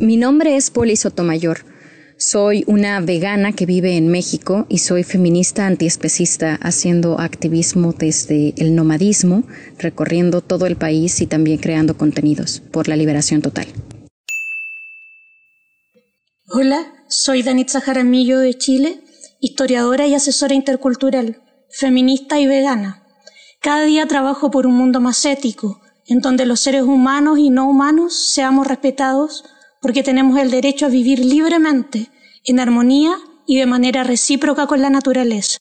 Mi nombre es Poli Sotomayor. Soy una vegana que vive en México y soy feminista antiespecista haciendo activismo desde el nomadismo, recorriendo todo el país y también creando contenidos por la liberación total. Hola, soy Danitza Jaramillo de Chile, historiadora y asesora intercultural, feminista y vegana. Cada día trabajo por un mundo más ético, en donde los seres humanos y no humanos seamos respetados porque tenemos el derecho a vivir libremente, en armonía y de manera recíproca con la naturaleza.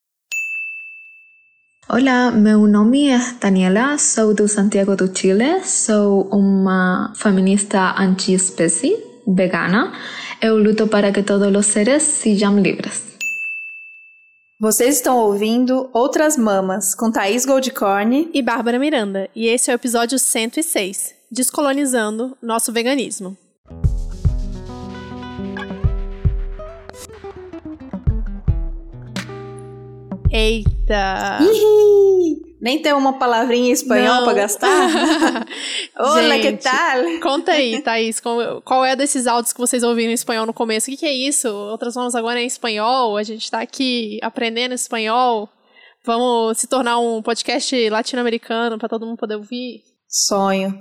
Hola, meu nome é Daniela, sou do Santiago do Chile, sou uma feminista anti-espécie, vegana. Eu luto para que todos os seres sejam livres. Vocês estão ouvindo Outras Mamas, com Thaís Goldcorn e Bárbara Miranda, e esse é o episódio 106, Descolonizando Nosso Veganismo. Eita! Nem tem uma palavrinha em espanhol para gastar? Olá, que tal? Conta aí, Thaís, qual é desses áudios que vocês ouviram em espanhol no começo? O que, que é isso? Outras vamos agora em espanhol, a gente está aqui aprendendo espanhol. Vamos se tornar um podcast latino-americano para todo mundo poder ouvir? Sonho.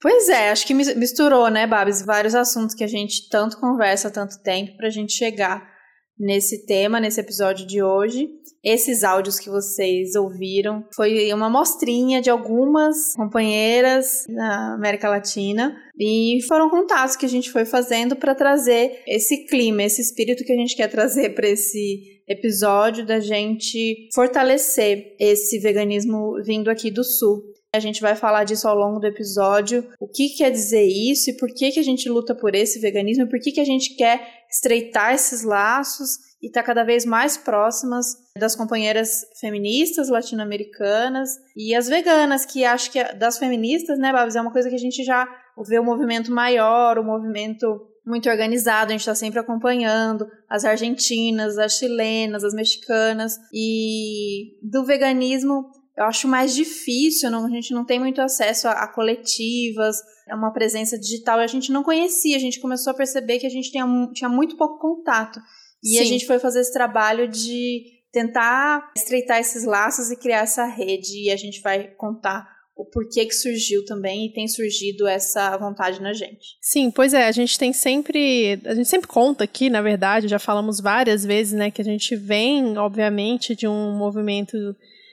Pois é, acho que misturou, né, Babs, vários assuntos que a gente tanto conversa há tanto tempo para a gente chegar nesse tema, nesse episódio de hoje. Esses áudios que vocês ouviram foi uma mostrinha de algumas companheiras na América Latina e foram contatos que a gente foi fazendo para trazer esse clima, esse espírito que a gente quer trazer para esse episódio da gente fortalecer esse veganismo vindo aqui do sul. A gente vai falar disso ao longo do episódio, o que quer dizer isso e por que, que a gente luta por esse veganismo e por que, que a gente quer estreitar esses laços e estar tá cada vez mais próximas das companheiras feministas latino-americanas e as veganas, que acho que das feministas, né, Babs, é uma coisa que a gente já vê o um movimento maior, o um movimento muito organizado, a gente está sempre acompanhando as argentinas, as chilenas, as mexicanas e do veganismo eu acho mais difícil, não, a gente não tem muito acesso a, a coletivas, é uma presença digital, e a gente não conhecia, a gente começou a perceber que a gente tinha, tinha muito pouco contato. E Sim. a gente foi fazer esse trabalho de tentar estreitar esses laços e criar essa rede, e a gente vai contar o porquê que surgiu também e tem surgido essa vontade na gente. Sim, pois é, a gente tem sempre, a gente sempre conta aqui, na verdade, já falamos várias vezes, né, que a gente vem, obviamente, de um movimento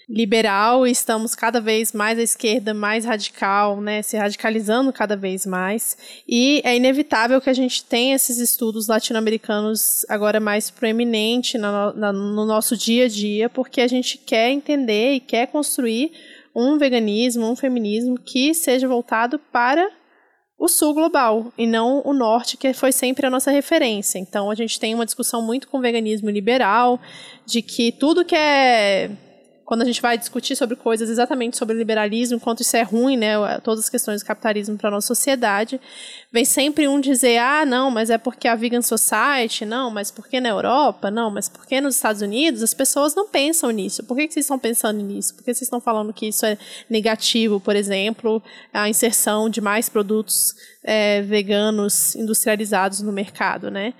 liberal estamos cada vez mais à esquerda, mais radical, né, se radicalizando cada vez mais. E é inevitável que a gente tenha esses estudos latino-americanos agora mais proeminente no, no nosso dia a dia, porque a gente quer entender e quer construir um veganismo, um feminismo que seja voltado para o sul global e não o norte, que foi sempre a nossa referência. Então a gente tem uma discussão muito com o veganismo liberal, de que tudo que é quando a gente vai discutir sobre coisas exatamente sobre liberalismo, quanto isso é ruim, né, todas as questões do capitalismo para a nossa sociedade, vem sempre um dizer, ah, não, mas é porque a Vegan Society, não, mas porque na Europa, não, mas porque nos Estados Unidos as pessoas não pensam nisso. Por que, que vocês estão pensando nisso? Por que vocês estão falando que isso é negativo, por exemplo, a inserção de mais produtos é, veganos industrializados no mercado, né?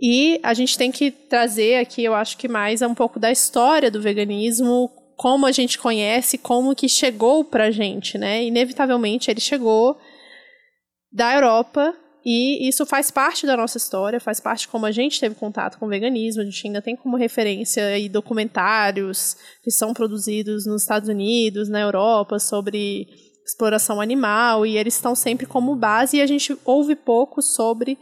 E a gente tem que trazer aqui, eu acho que mais um pouco da história do veganismo como a gente conhece, como que chegou pra gente, né? Inevitavelmente ele chegou da Europa e isso faz parte da nossa história, faz parte como a gente teve contato com o veganismo. A gente ainda tem como referência aí documentários que são produzidos nos Estados Unidos, na Europa, sobre exploração animal, e eles estão sempre como base, e a gente ouve pouco sobre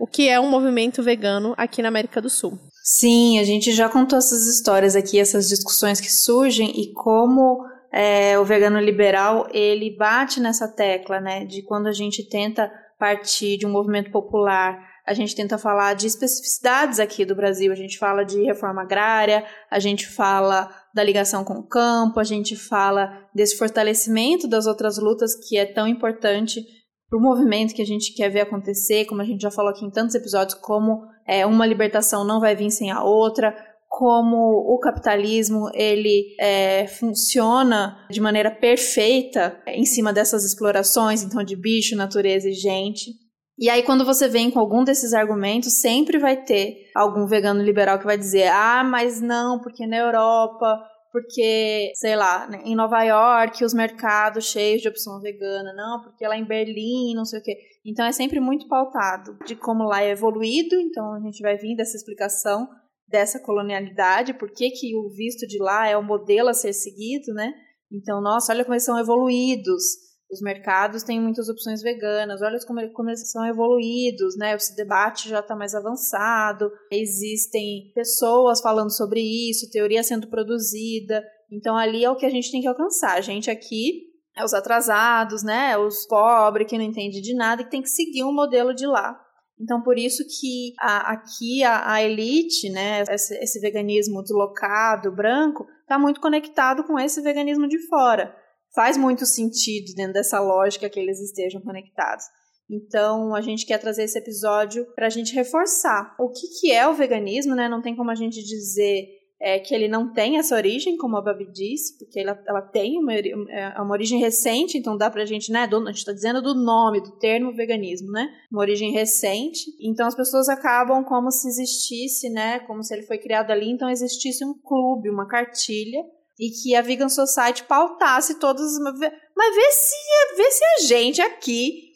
o que é um movimento vegano aqui na América do Sul. Sim, a gente já contou essas histórias aqui, essas discussões que surgem e como é, o vegano liberal ele bate nessa tecla, né, de quando a gente tenta partir de um movimento popular, a gente tenta falar de especificidades aqui do Brasil, a gente fala de reforma agrária, a gente fala da ligação com o campo, a gente fala desse fortalecimento das outras lutas que é tão importante para o movimento que a gente quer ver acontecer, como a gente já falou aqui em tantos episódios, como é, uma libertação não vai vir sem a outra, como o capitalismo ele é, funciona de maneira perfeita em cima dessas explorações, então de bicho, natureza e gente. E aí, quando você vem com algum desses argumentos, sempre vai ter algum vegano liberal que vai dizer: ah, mas não, porque na Europa, porque, sei lá, né, em Nova York, os mercados cheios de opção vegana, não, porque lá em Berlim, não sei o quê. Então é sempre muito pautado de como lá é evoluído, então a gente vai vir dessa explicação dessa colonialidade, por que, que o visto de lá é o modelo a ser seguido, né? Então, nossa, olha como eles são evoluídos os mercados têm muitas opções veganas, olha como, eles são evoluídos, né? Esse debate já está mais avançado, existem pessoas falando sobre isso, teoria sendo produzida. Então ali é o que a gente tem que alcançar. A gente aqui é os atrasados, né? Os pobres que não entende de nada e que tem que seguir um modelo de lá. Então, por isso que a, aqui a, a, elite, né, esse, esse veganismo deslocado, branco, está muito conectado com esse veganismo de fora faz muito sentido dentro dessa lógica que eles estejam conectados. Então, a gente quer trazer esse episódio para a gente reforçar o que, que é o veganismo, né? Não tem como a gente dizer é, que ele não tem essa origem, como a Babi disse, porque ela, ela tem uma, é uma origem recente, então dá pra gente, né? Do, a gente está dizendo do nome, do termo veganismo, né? Uma origem recente. Então as pessoas acabam como se existisse, né? Como se ele foi criado ali, então existisse um clube, uma cartilha e que a Vegan Society pautasse todas mas vê se vê se a gente aqui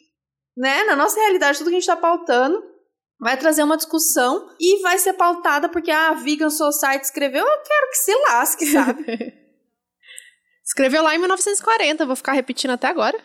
né na nossa realidade tudo que a gente está pautando vai trazer uma discussão e vai ser pautada porque a Vegan Society escreveu. Eu quero que se lasque sabe? Escreveu lá em 1940 vou ficar repetindo até agora.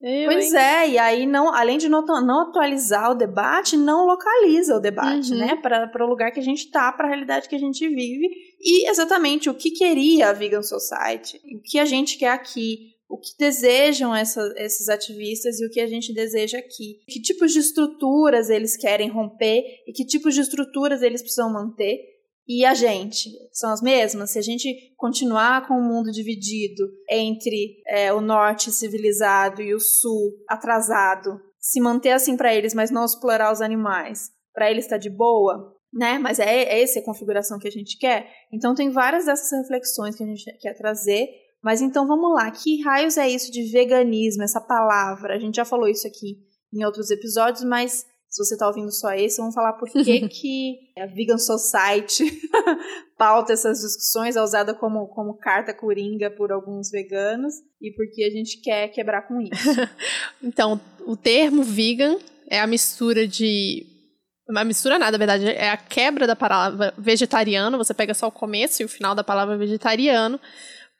Eu, pois hein? é, e aí não, além de não, não, atualizar o debate, não localiza o debate, uhum. né, para o lugar que a gente está, para a realidade que a gente vive. E exatamente o que queria a Vegan Society, o que a gente quer aqui, o que desejam essa, esses ativistas e o que a gente deseja aqui, que tipos de estruturas eles querem romper e que tipos de estruturas eles precisam manter e a gente são as mesmas? Se a gente continuar com o mundo dividido entre é, o norte civilizado e o sul atrasado, se manter assim para eles, mas não explorar os animais, para eles está de boa, né? Mas é, é essa a configuração que a gente quer. Então tem várias dessas reflexões que a gente quer trazer. Mas então vamos lá, que raios é isso de veganismo, essa palavra? A gente já falou isso aqui em outros episódios, mas se você está ouvindo só esse, vamos falar por que, que a Vegan Society pauta essas discussões, é usada como, como carta coringa por alguns veganos e porque a gente quer quebrar com isso. então, o termo vegan é a mistura de. Uma mistura nada, na verdade, é a quebra da palavra vegetariano. Você pega só o começo e o final da palavra vegetariano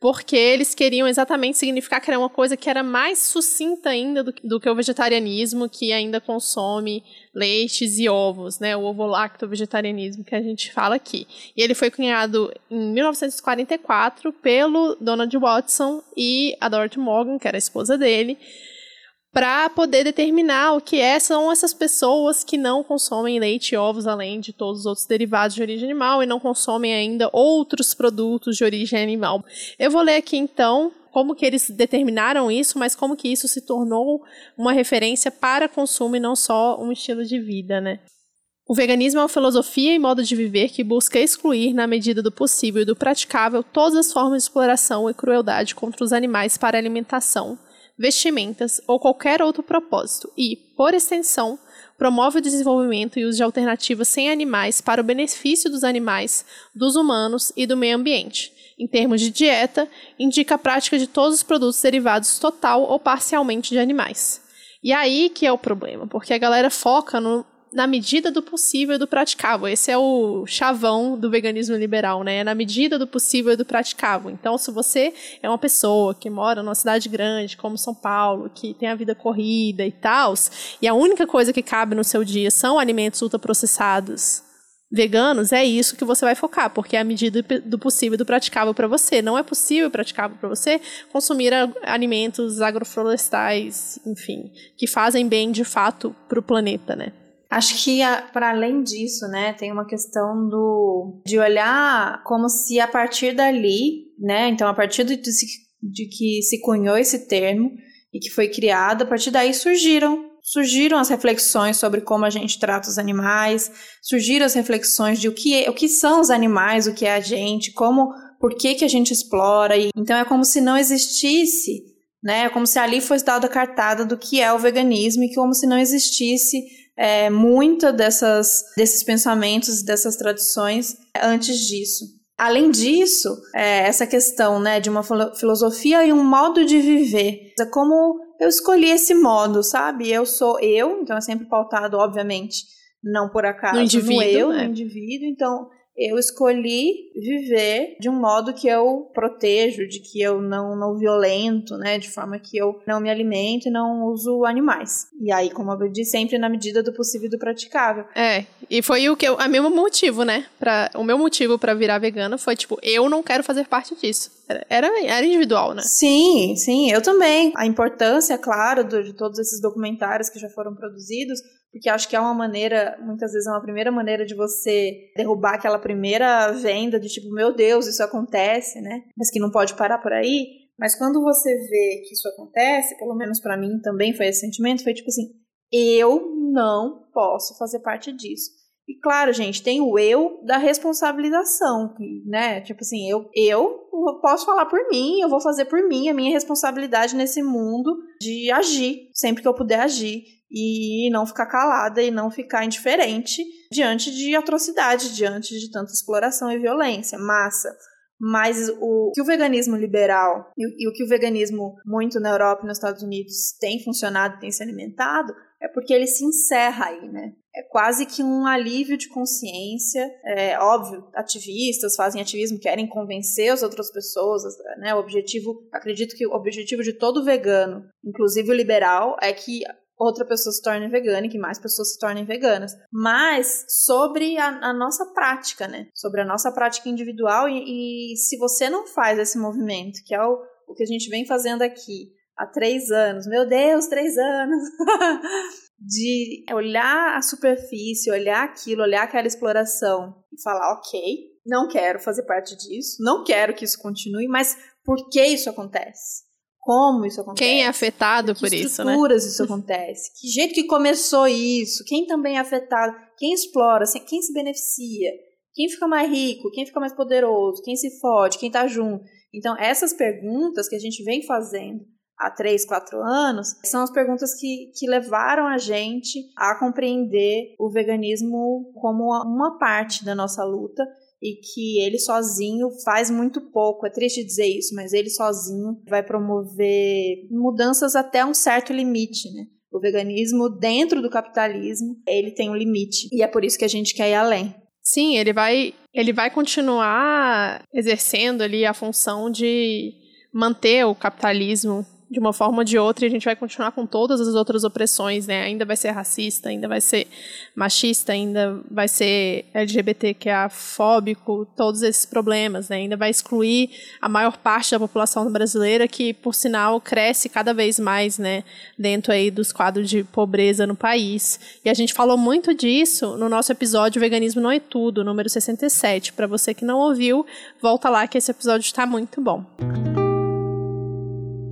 porque eles queriam exatamente significar que era uma coisa que era mais sucinta ainda do, do, que o vegetarianismo, que ainda consome leites e ovos, né, o ovo-lacto-vegetarianismo que a gente fala aqui. E ele foi cunhado em 1944 pelo Donald Watson e a Dorothy Morgan, que era a esposa dele, para poder determinar o que é, são essas pessoas que não consomem leite e ovos, além de todos os outros derivados de origem animal, e não consomem ainda outros produtos de origem animal. Eu vou ler aqui então como que eles determinaram isso, mas como que isso se tornou uma referência para consumo e não só um estilo de vida, né? O veganismo é uma filosofia e modo de viver que busca excluir, na medida do possível e do praticável, todas as formas de exploração e crueldade contra os animais para alimentação, vestimentas ou qualquer outro propósito e, por extensão, promove o desenvolvimento e uso de alternativas sem animais para o benefício dos animais, dos humanos e do meio ambiente. Em termos de dieta, indica a prática de todos os produtos derivados total ou parcialmente de animais. E aí que é o problema, porque a galera foca no, na medida do possível e do praticável. Esse é o chavão do veganismo liberal, né? É na medida do possível e do praticável. Então, se você é uma pessoa que mora numa cidade grande, como São Paulo, que tem a vida corrida e tal, e a única coisa que cabe no seu dia são alimentos ultraprocessados veganos, é isso que você vai focar, porque é a medida do possível e do praticável para você. Não é possível e praticável para você consumir alimentos agroflorestais, enfim, que fazem bem de fato para o planeta, né? Acho que para além disso, né, tem uma questão do de olhar como se a partir dali, né, então a partir de, de que se cunhou esse termo e que foi criado, a partir daí surgiram surgiram as reflexões sobre como a gente trata os animais, surgiram as reflexões de o que, é, o que são os animais, o que é a gente, como, por que, que a gente explora. E, então é como se não existisse né? Como se ali fosse dada a cartada do que é o veganismo e como se não existisse é, muita dessas, desses pensamentos, dessas tradições antes disso. Além disso, é, essa questão né, de uma filosofia e um modo de viver. É como eu escolhi esse modo, sabe? Eu sou eu, então é sempre pautado, obviamente, não por acaso no, indivíduo, no eu, né? no indivíduo. Então, eu escolhi viver de um modo que eu protejo, de que eu não, não violento, né? De forma que eu não me alimento e não uso animais. E aí, como eu disse, sempre na medida do possível e do praticável. É, e foi o que eu, a mesmo motivo, né? Pra, o meu motivo para virar vegana foi tipo, eu não quero fazer parte disso. Era, era individual, né? Sim, sim, eu também. A importância, claro, do, de todos esses documentários que já foram produzidos, porque acho que é uma maneira, muitas vezes é uma primeira maneira de você derrubar aquela primeira venda de tipo, meu Deus, isso acontece, né? Mas que não pode parar por aí. Mas quando você vê que isso acontece, pelo menos para mim também foi esse sentimento, foi tipo assim, eu não posso fazer parte disso. E claro, gente, tem o eu da responsabilização, né? Tipo assim, eu, eu posso falar por mim, eu vou fazer por mim a minha responsabilidade nesse mundo de agir, sempre que eu puder agir e não ficar calada e não ficar indiferente diante de atrocidade, diante de tanta exploração e violência, massa. Mas o que o veganismo liberal e, o que o veganismo muito na Europa e nos Estados Unidos tem funcionado, tem se alimentado, é porque ele se encerra aí, né? É quase que um alívio de consciência. É óbvio, ativistas fazem ativismo, querem convencer as outras pessoas, né? O objetivo, acredito que o objetivo de todo vegano, inclusive o liberal, é que outra pessoa se torne vegana e que mais pessoas se tornem veganas. Mas sobre a, a nossa prática, né? Sobre a nossa prática individual e, e, se você não faz esse movimento, que é o, o que a gente vem fazendo aqui há três anos, meu Deus, três anos, de olhar a superfície, olhar aquilo, olhar aquela exploração e falar, ok, não quero fazer parte disso, não quero que isso continue, mas por que isso acontece? Como isso acontece. Quem é afetado por isso, né? estruturas isso acontece. Que jeito que começou isso? Quem também é afetado? Quem explora? Quem se beneficia? Quem fica mais rico? Quem fica mais poderoso? Quem se fode? Quem tá junto? Então, essas perguntas que a gente vem fazendo há três, quatro anos, são as perguntas que, que levaram a gente a compreender o veganismo como uma parte da nossa luta e que ele sozinho faz muito pouco. É triste dizer isso, mas ele sozinho vai promover mudanças até um certo limite, né? O veganismo dentro do capitalismo, ele tem um limite e é por isso que a gente quer ir além. Sim, ele vai ele vai continuar exercendo ali a função de manter o capitalismo de uma forma ou de outra, e a gente vai continuar com todas as outras opressões, né? Ainda vai ser racista, ainda vai ser machista, ainda vai ser LGBTQIA fóbico, todos esses problemas, né? Ainda vai excluir a maior parte da população brasileira, que, por sinal, cresce cada vez mais, né? Dentro aí dos quadros de pobreza no país. E a gente falou muito disso no nosso episódio Veganismo Não é Tudo, número 67. Para você que não ouviu, volta lá que esse episódio está muito bom.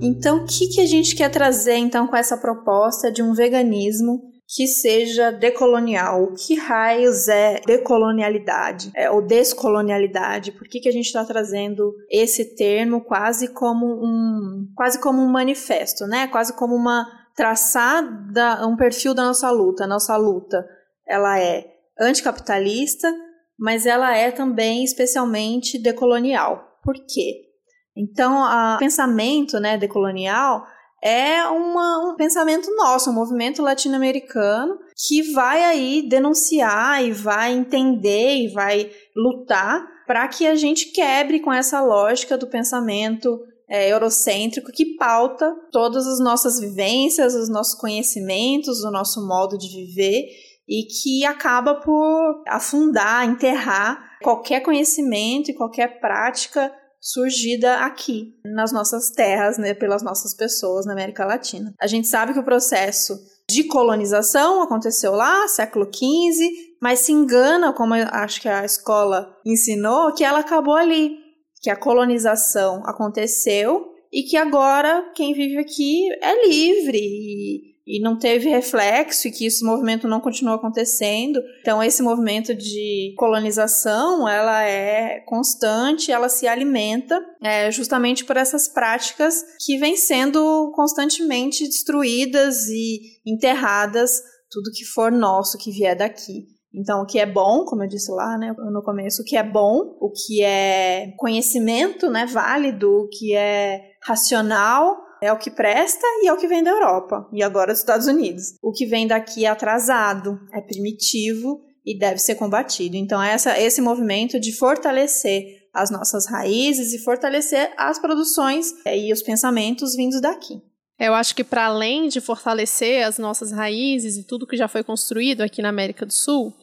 Então, o que, que a gente quer trazer então com essa proposta de um veganismo que seja decolonial. O que raios é decolonialidade é, ou descolonialidade? Por que, que a gente está trazendo esse termo quase como um quase como um manifesto, né? Quase como uma traçada, um perfil da nossa luta. A nossa luta ela é anticapitalista, mas ela é também especialmente decolonial. Por quê? Então, o pensamento né, decolonial é uma, um pensamento nosso, um movimento latino-americano que vai aí denunciar e vai entender e vai lutar para que a gente quebre com essa lógica do pensamento é, eurocêntrico que pauta todas as nossas vivências, os nossos conhecimentos, o nosso modo de viver e que acaba por afundar, enterrar qualquer conhecimento e qualquer prática surgida aqui, nas nossas terras, né, pelas nossas pessoas na América Latina. A gente sabe que o processo de colonização aconteceu lá, século XV, mas se engana, como acho que a escola ensinou, que ela acabou ali, que a colonização aconteceu e que agora quem vive aqui é livre e, e não teve reflexo e que esse movimento não continuou acontecendo. Então esse movimento de colonização, ela é constante, ela se alimenta é, justamente por essas práticas que vêm sendo constantemente destruídas e enterradas tudo que for nosso que vier daqui. Então, o que é bom, como eu disse lá né, no começo, o que é bom, o que é conhecimento né, válido, o que é racional, é o que presta e é o que vem da Europa e agora dos Estados Unidos. O que vem daqui é atrasado, é primitivo e deve ser combatido. Então, essa, esse movimento de fortalecer as nossas raízes e fortalecer as produções é, e os pensamentos vindos daqui. Eu acho que para além de fortalecer as nossas raízes e tudo que já foi construído aqui na América do Sul,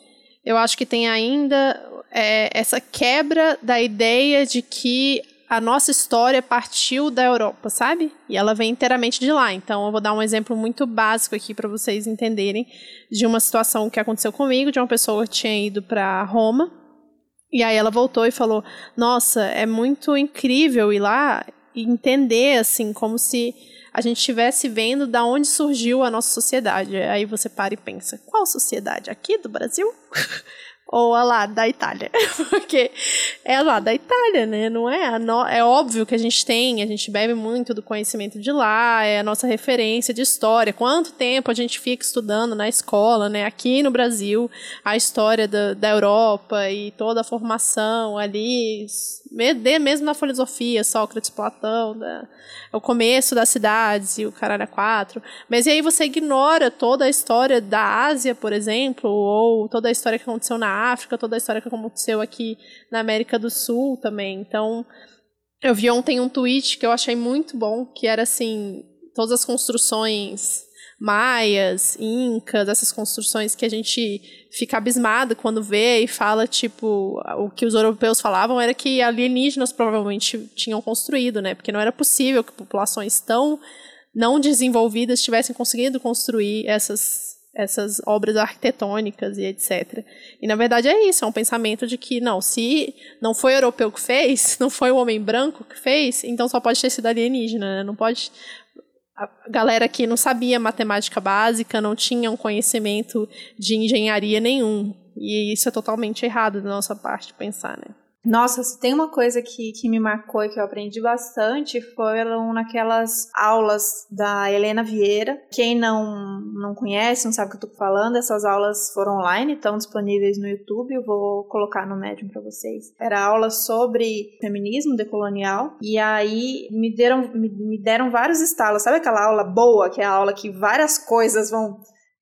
eu acho que tem ainda é, essa quebra da ideia de que a nossa história partiu da Europa, sabe? E ela vem inteiramente de lá. Então, eu vou dar um exemplo muito básico aqui para vocês entenderem de uma situação que aconteceu comigo, de uma pessoa que tinha ido para Roma. E aí ela voltou e falou: "Nossa, é muito incrível ir lá e entender assim como se a gente estivesse vendo da onde surgiu a nossa sociedade. Aí você para e pensa, qual sociedade? Aqui do Brasil? ou a lá da Itália, porque é lá da Itália, né? Não é? No... É óbvio que a gente tem, a gente bebe muito do conhecimento de lá, é a nossa referência de história. Quanto tempo a gente fica estudando na escola, né? Aqui no Brasil, a história da, da Europa e toda a formação ali, mesmo na filosofia, Sócrates, Platão, da, o começo das cidades e o caralho a quatro. Mas e aí você ignora toda a história da Ásia, por exemplo, ou toda a história que aconteceu na África, toda a história que aconteceu aqui na América do Sul também. Então, eu vi ontem um tweet que eu achei muito bom, que era assim, todas as construções maias, incas, essas construções que a gente fica abismado quando vê e fala, tipo, o que os europeus falavam era que alienígenas provavelmente tinham construído, né? Porque não era possível que populações tão não desenvolvidas tivessem conseguido construir essas essas obras arquitetônicas e etc. E na verdade é isso, é um pensamento de que não, se não foi europeu que fez, não foi o homem branco que fez, então só pode ter sido alienígena, né? não pode a galera que não sabia matemática básica, não tinha um conhecimento de engenharia nenhum. E isso é totalmente errado da nossa parte pensar, né? Nossa, se tem uma coisa que, que me marcou e que eu aprendi bastante foram naquelas aulas da Helena Vieira. Quem não, não conhece, não sabe o que eu tô falando, essas aulas foram online, estão disponíveis no YouTube, eu vou colocar no Medium para vocês. Era aula sobre feminismo decolonial e aí me deram, me, me deram vários estalos. Sabe aquela aula boa, que é a aula que várias coisas vão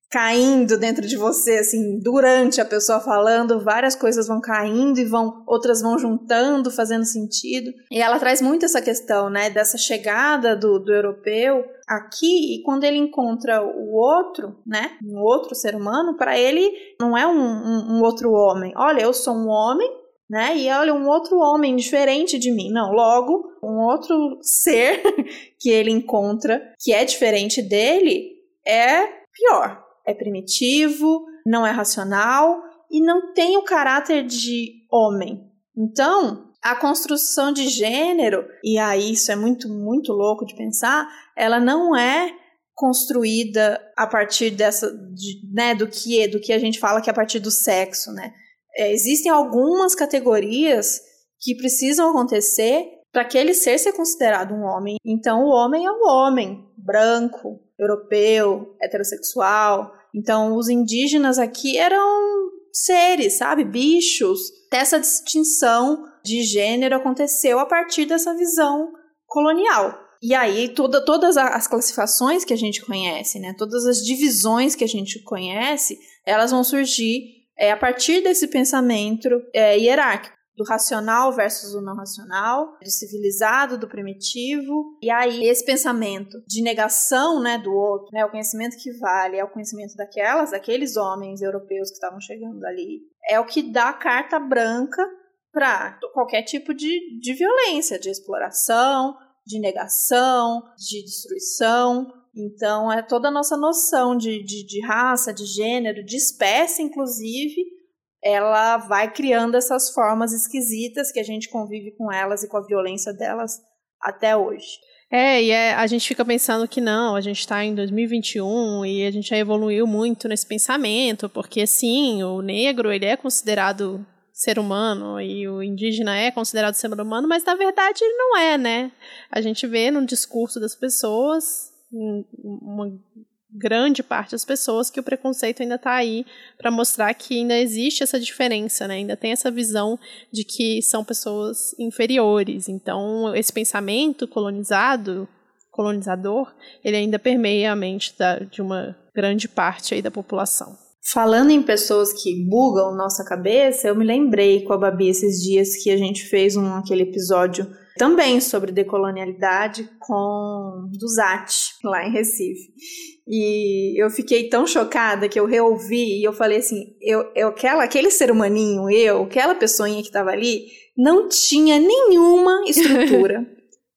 caindo dentro de você, assim, durante a pessoa falando, várias coisas vão caindo e vão, outras vão juntando, fazendo sentido. E ela traz muito essa questão, né, dessa chegada do, do europeu aqui e quando ele encontra o outro, né, um outro ser humano, para ele não é um, um, um outro homem. Olha, eu sou um homem, né? E olha, um outro homem diferente de mim. Não, logo, um outro ser que ele encontra que é diferente dele é pior é primitivo, não é racional e não tem o caráter de homem. Então, a construção de gênero, e aí isso é muito, muito louco de pensar, ela não é construída a partir dessa, de, né, do que do que a gente fala que é a partir do sexo, né? É, existem algumas categorias que precisam acontecer para aquele ser ser considerado um homem. Então, o homem é o homem, branco, europeu, heterossexual. Então, os indígenas aqui eram seres, sabe? Bichos. Essa distinção de gênero aconteceu a partir dessa visão colonial. E aí, toda, todas as classificações que a gente conhece, né? Todas as divisões que a gente conhece, elas vão surgir é, a partir desse pensamento é, hierárquico do racional versus o não racional, do civilizado, do primitivo. E aí esse pensamento de negação, né, do outro, né, o conhecimento que vale é o conhecimento daquelas, daqueles homens europeus que estavam chegando ali, é o que dá carta branca para qualquer tipo de, de violência, de exploração, de negação, de destruição. Então, é toda a nossa noção de, de, de raça, de gênero, de espécie, inclusive, ela vai criando essas formas esquisitas que a gente convive com elas e com a violência delas até hoje. É, e é, a gente fica pensando que não, a gente está em 2021 e a gente já evoluiu muito nesse pensamento, porque sim, o negro ele é considerado ser humano e o indígena é considerado ser humano, mas na verdade ele não é, né? A gente vê no discurso das pessoas, uma grande parte das pessoas, que o preconceito ainda está aí para mostrar que ainda existe essa diferença, né? Ainda tem essa visão de que são pessoas inferiores. Então, esse pensamento colonizado, colonizador, ele ainda permeia a mente da, de uma grande parte aí da população. Falando em pessoas que bugam nossa cabeça, eu me lembrei com a Babi esses dias que a gente fez um, aquele episódio também sobre decolonialidade com do Zat, lá em Recife. E eu fiquei tão chocada que eu reouvi e eu falei assim, eu, eu aquela, aquele ser humaninho, eu, aquela pessoa que estava ali, não tinha nenhuma estrutura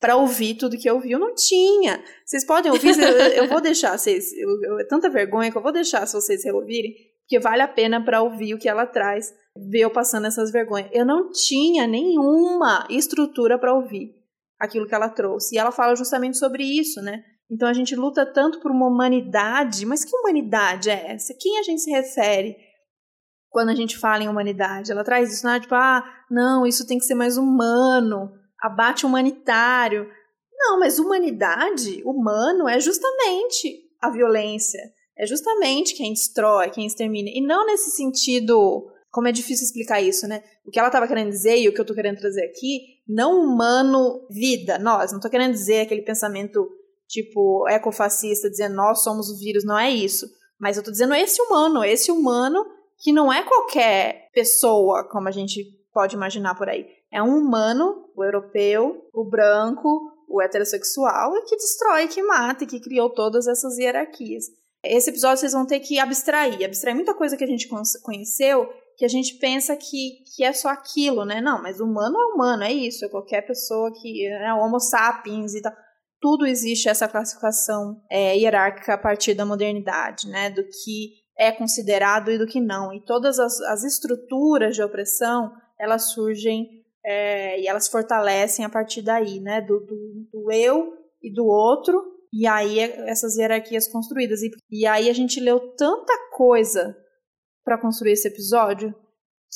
para ouvir tudo que eu ouvi. Eu não tinha. Vocês podem ouvir, eu, eu vou deixar vocês, eu, eu, é tanta vergonha que eu vou deixar se vocês reouvirem, porque vale a pena para ouvir o que ela traz, ver eu passando essas vergonhas. Eu não tinha nenhuma estrutura para ouvir aquilo que ela trouxe. E ela fala justamente sobre isso, né? Então a gente luta tanto por uma humanidade, mas que humanidade é essa? Quem a gente se refere quando a gente fala em humanidade? Ela traz isso, né? Tipo, ah, não, isso tem que ser mais humano, abate humanitário. Não, mas humanidade, humano, é justamente a violência. É justamente quem destrói, quem extermina. E não nesse sentido. Como é difícil explicar isso, né? O que ela estava querendo dizer e o que eu estou querendo trazer aqui, não humano vida, nós. Não estou querendo dizer aquele pensamento tipo ecofascista dizendo nós somos o vírus, não é isso. Mas eu tô dizendo esse humano, esse humano que não é qualquer pessoa, como a gente pode imaginar por aí. É um humano, o europeu, o branco, o heterossexual, e que destrói, que mata e que criou todas essas hierarquias. Esse episódio vocês vão ter que abstrair, abstrair muita coisa que a gente conheceu, que a gente pensa que, que é só aquilo, né? Não, mas humano é humano, é isso, é qualquer pessoa que é homo sapiens e tal tudo existe essa classificação é, hierárquica a partir da modernidade, né? Do que é considerado e do que não. E todas as, as estruturas de opressão, elas surgem é, e elas fortalecem a partir daí, né? Do, do, do, eu e do outro, e aí é, essas hierarquias construídas. E, e aí a gente leu tanta coisa para construir esse episódio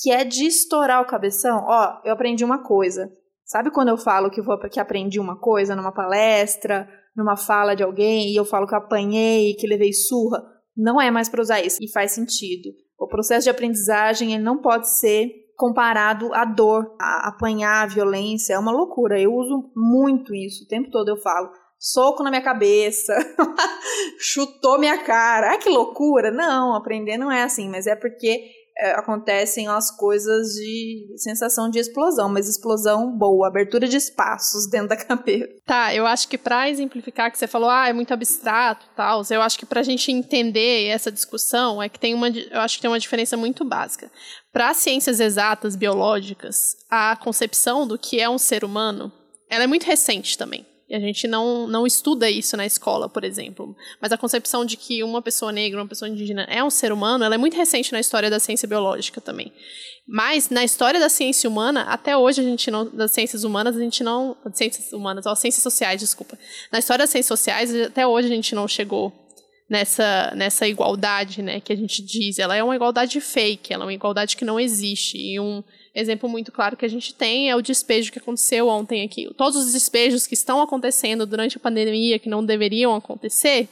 que é de estourar o cabeção. Ó, eu aprendi uma coisa. Sabe quando eu falo que, vou, que aprendi uma coisa numa palestra, numa fala de alguém, e eu falo que apanhei, que levei surra? Não é mais para usar isso. E faz sentido. O processo de aprendizagem ele não pode ser comparado à dor, a apanhar, a violência. É uma loucura. Eu uso muito isso. O tempo todo eu falo. Soco na minha cabeça, chutou minha cara. Ai, que loucura! Não, aprender não é assim, mas é porque é, acontecem as coisas de sensação de explosão, mas explosão boa, abertura de espaços dentro da cabeça. Tá, eu acho que para exemplificar que você falou, ah, é muito abstrato, tal, eu acho que para a gente entender essa discussão é que tem uma, eu acho que tem uma diferença muito básica. Para ciências exatas biológicas, a concepção do que é um ser humano, ela é muito recente também. E a gente não, não estuda isso na escola, por exemplo. Mas a concepção de que uma pessoa negra, uma pessoa indígena é um ser humano, ela é muito recente na história da ciência biológica também. Mas na história da ciência humana, até hoje a gente não, das ciências humanas, a gente não, ciências humanas, ó, ciências sociais, desculpa. Na história das ciências sociais, até hoje a gente não chegou nessa, nessa igualdade, né, que a gente diz. Ela é uma igualdade fake, ela é uma igualdade que não existe. E um exemplo muito claro que a gente tem é o despejo que aconteceu ontem aqui. Todos os despejos que estão acontecendo durante a pandemia, que não deveriam acontecer,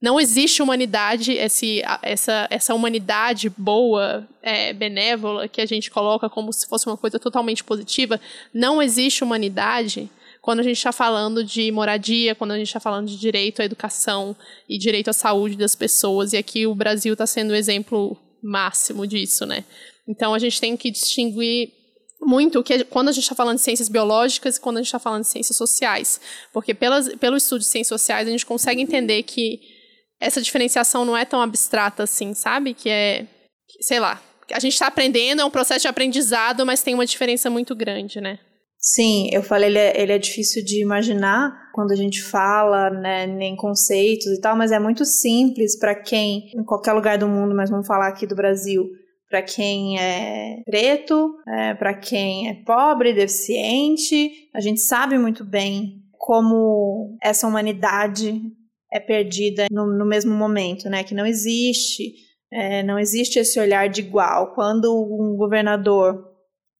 não existe humanidade, esse, essa, essa humanidade boa, é, benévola, que a gente coloca como se fosse uma coisa totalmente positiva. Não existe humanidade quando a gente está falando de moradia, quando a gente está falando de direito à educação e direito à saúde das pessoas. E aqui o Brasil está sendo o exemplo máximo disso, né? Então a gente tem que distinguir muito que quando a gente está falando de ciências biológicas e quando a gente está falando de ciências sociais. Porque pelas, pelo estudo de ciências sociais a gente consegue entender que essa diferenciação não é tão abstrata assim, sabe? Que é, sei lá, a gente está aprendendo, é um processo de aprendizado, mas tem uma diferença muito grande, né? Sim, eu falei, ele é, ele é difícil de imaginar quando a gente fala, né, nem conceitos e tal, mas é muito simples para quem, em qualquer lugar do mundo, mas vamos falar aqui do Brasil, para quem é preto, é, para quem é pobre, deficiente. A gente sabe muito bem como essa humanidade é perdida no, no mesmo momento, né? Que não existe, é, não existe esse olhar de igual. Quando um governador,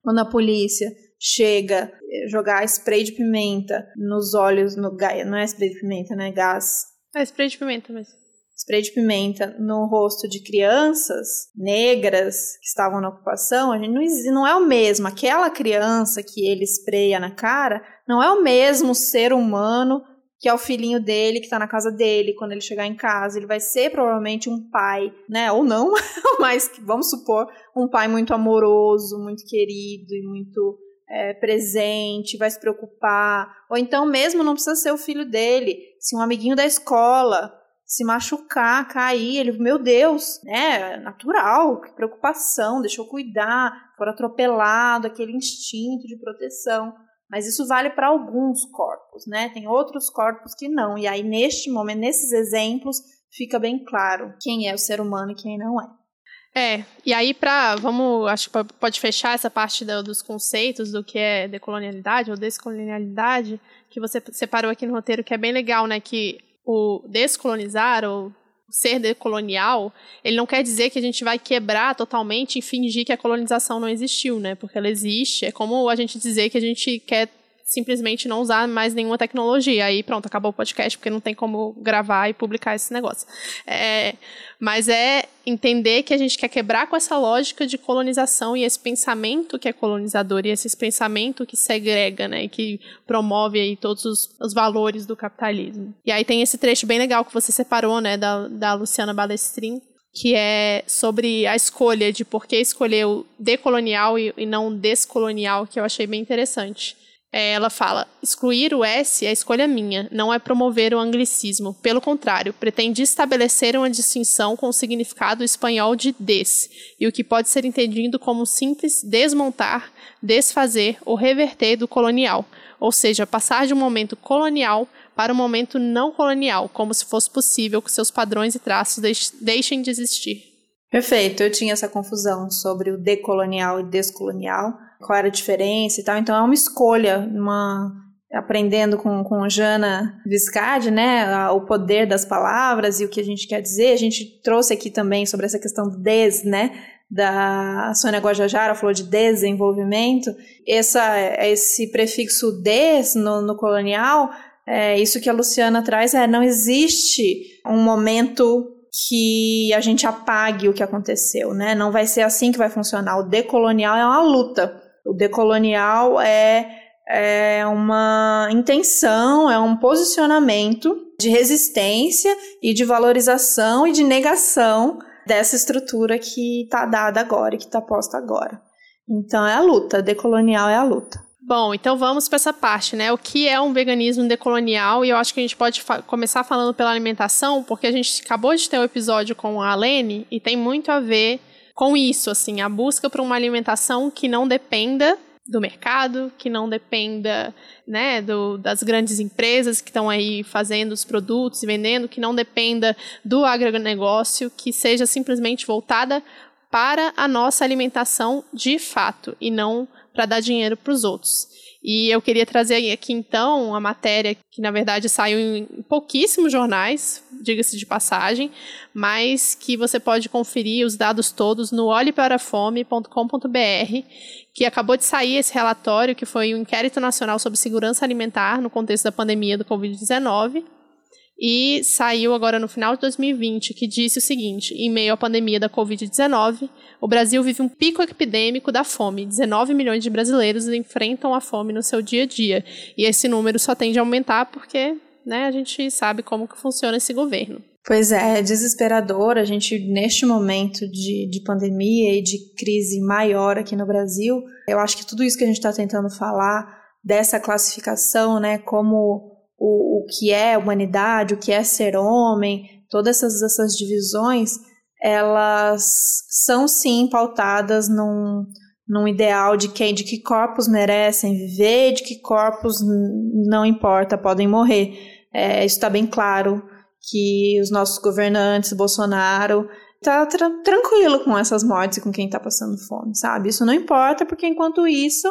quando a polícia chega eh, jogar spray de pimenta nos olhos, no não é spray de pimenta, né? Gás. É spray de pimenta mesmo. Spray de pimenta no rosto de crianças negras que estavam na ocupação, a gente não, não é o mesmo. Aquela criança que ele espreia na cara não é o mesmo ser humano que é o filhinho dele, que tá na casa dele, quando ele chegar em casa, ele vai ser provavelmente um pai, né? Ou não, mas vamos supor, um pai muito amoroso, muito querido e muito é, presente, vai se preocupar. Ou então, mesmo não precisa ser o filho dele, se um amiguinho da escola se machucar, cair, ele, meu Deus, né? Natural, que preocupação, deixa eu cuidar, for atropelado, aquele instinto de proteção. Mas isso vale para alguns corpos, né? Tem outros corpos que não. E aí, neste momento, nesses exemplos, fica bem claro quem é o ser humano e quem não é. É, e aí para, vamos, acho que pode fechar essa parte do, dos conceitos do que é decolonialidade ou descolonialidade, que você separou aqui no roteiro, que é bem legal, né, que o descolonizar ou ser decolonial, ele não quer dizer que a gente vai quebrar totalmente e fingir que a colonização não existiu, né? Porque ela existe. É como a gente dizer que a gente quer simplesmente não usar mais nenhuma tecnologia. Aí pronto, acabou o podcast, porque não tem como gravar e publicar esse negócio. É, mas é entender que a gente quer quebrar com essa lógica de colonização e esse pensamento que é colonizador e esse pensamento que segrega, né, e que promove aí todos os, os valores do capitalismo. E aí tem esse trecho bem legal que você separou, né, da, da Luciana Balestrin, que é sobre a escolha de por que escolher o decolonial e, e não descolonial, que eu achei bem interessante. É, ela fala: excluir o S é escolha minha, não é promover o anglicismo. Pelo contrário, pretende estabelecer uma distinção com o significado espanhol de des, e o que pode ser entendido como simples desmontar, desfazer ou reverter do colonial, ou seja, passar de um momento colonial para um momento não colonial, como se fosse possível que seus padrões e traços deixem de existir. Perfeito, eu tinha essa confusão sobre o decolonial e descolonial qual era a diferença e tal. Então é uma escolha, uma aprendendo com, com Jana Viscardi, né, o poder das palavras e o que a gente quer dizer. A gente trouxe aqui também sobre essa questão do des, né, da Sônia Guajajara falou de desenvolvimento. Essa, esse prefixo des no, no colonial, é, isso que a Luciana traz é não existe um momento que a gente apague o que aconteceu, né? Não vai ser assim que vai funcionar. O decolonial é uma luta. O decolonial é, é uma intenção, é um posicionamento de resistência e de valorização e de negação dessa estrutura que está dada agora e que está posta agora. Então é a luta, decolonial é a luta. Bom, então vamos para essa parte, né? O que é um veganismo decolonial? E eu acho que a gente pode fa começar falando pela alimentação, porque a gente acabou de ter um episódio com a Lene e tem muito a ver com isso, assim, a busca por uma alimentação que não dependa do mercado, que não dependa né, do, das grandes empresas que estão aí fazendo os produtos e vendendo, que não dependa do agronegócio, que seja simplesmente voltada para a nossa alimentação de fato e não para dar dinheiro para os outros. E eu queria trazer aqui então a matéria que na verdade saiu em pouquíssimos jornais, diga-se de passagem, mas que você pode conferir os dados todos no olheparafome.com.br, que acabou de sair esse relatório que foi um inquérito nacional sobre segurança alimentar no contexto da pandemia do COVID-19 e saiu agora no final de 2020, que disse o seguinte: em meio à pandemia da Covid-19, o Brasil vive um pico epidêmico da fome. 19 milhões de brasileiros enfrentam a fome no seu dia a dia. E esse número só tende a aumentar porque né, a gente sabe como que funciona esse governo. Pois é, é desesperador. A gente, neste momento de, de pandemia e de crise maior aqui no Brasil, eu acho que tudo isso que a gente está tentando falar, dessa classificação, né, como o, o que é humanidade, o que é ser homem, todas essas, essas divisões, elas são sim pautadas num, num ideal de quem, de que corpos merecem viver, de que corpos não importa, podem morrer. É, isso está bem claro que os nossos governantes, Bolsonaro, está tra tranquilo com essas mortes e com quem está passando fome, sabe? Isso não importa, porque enquanto isso,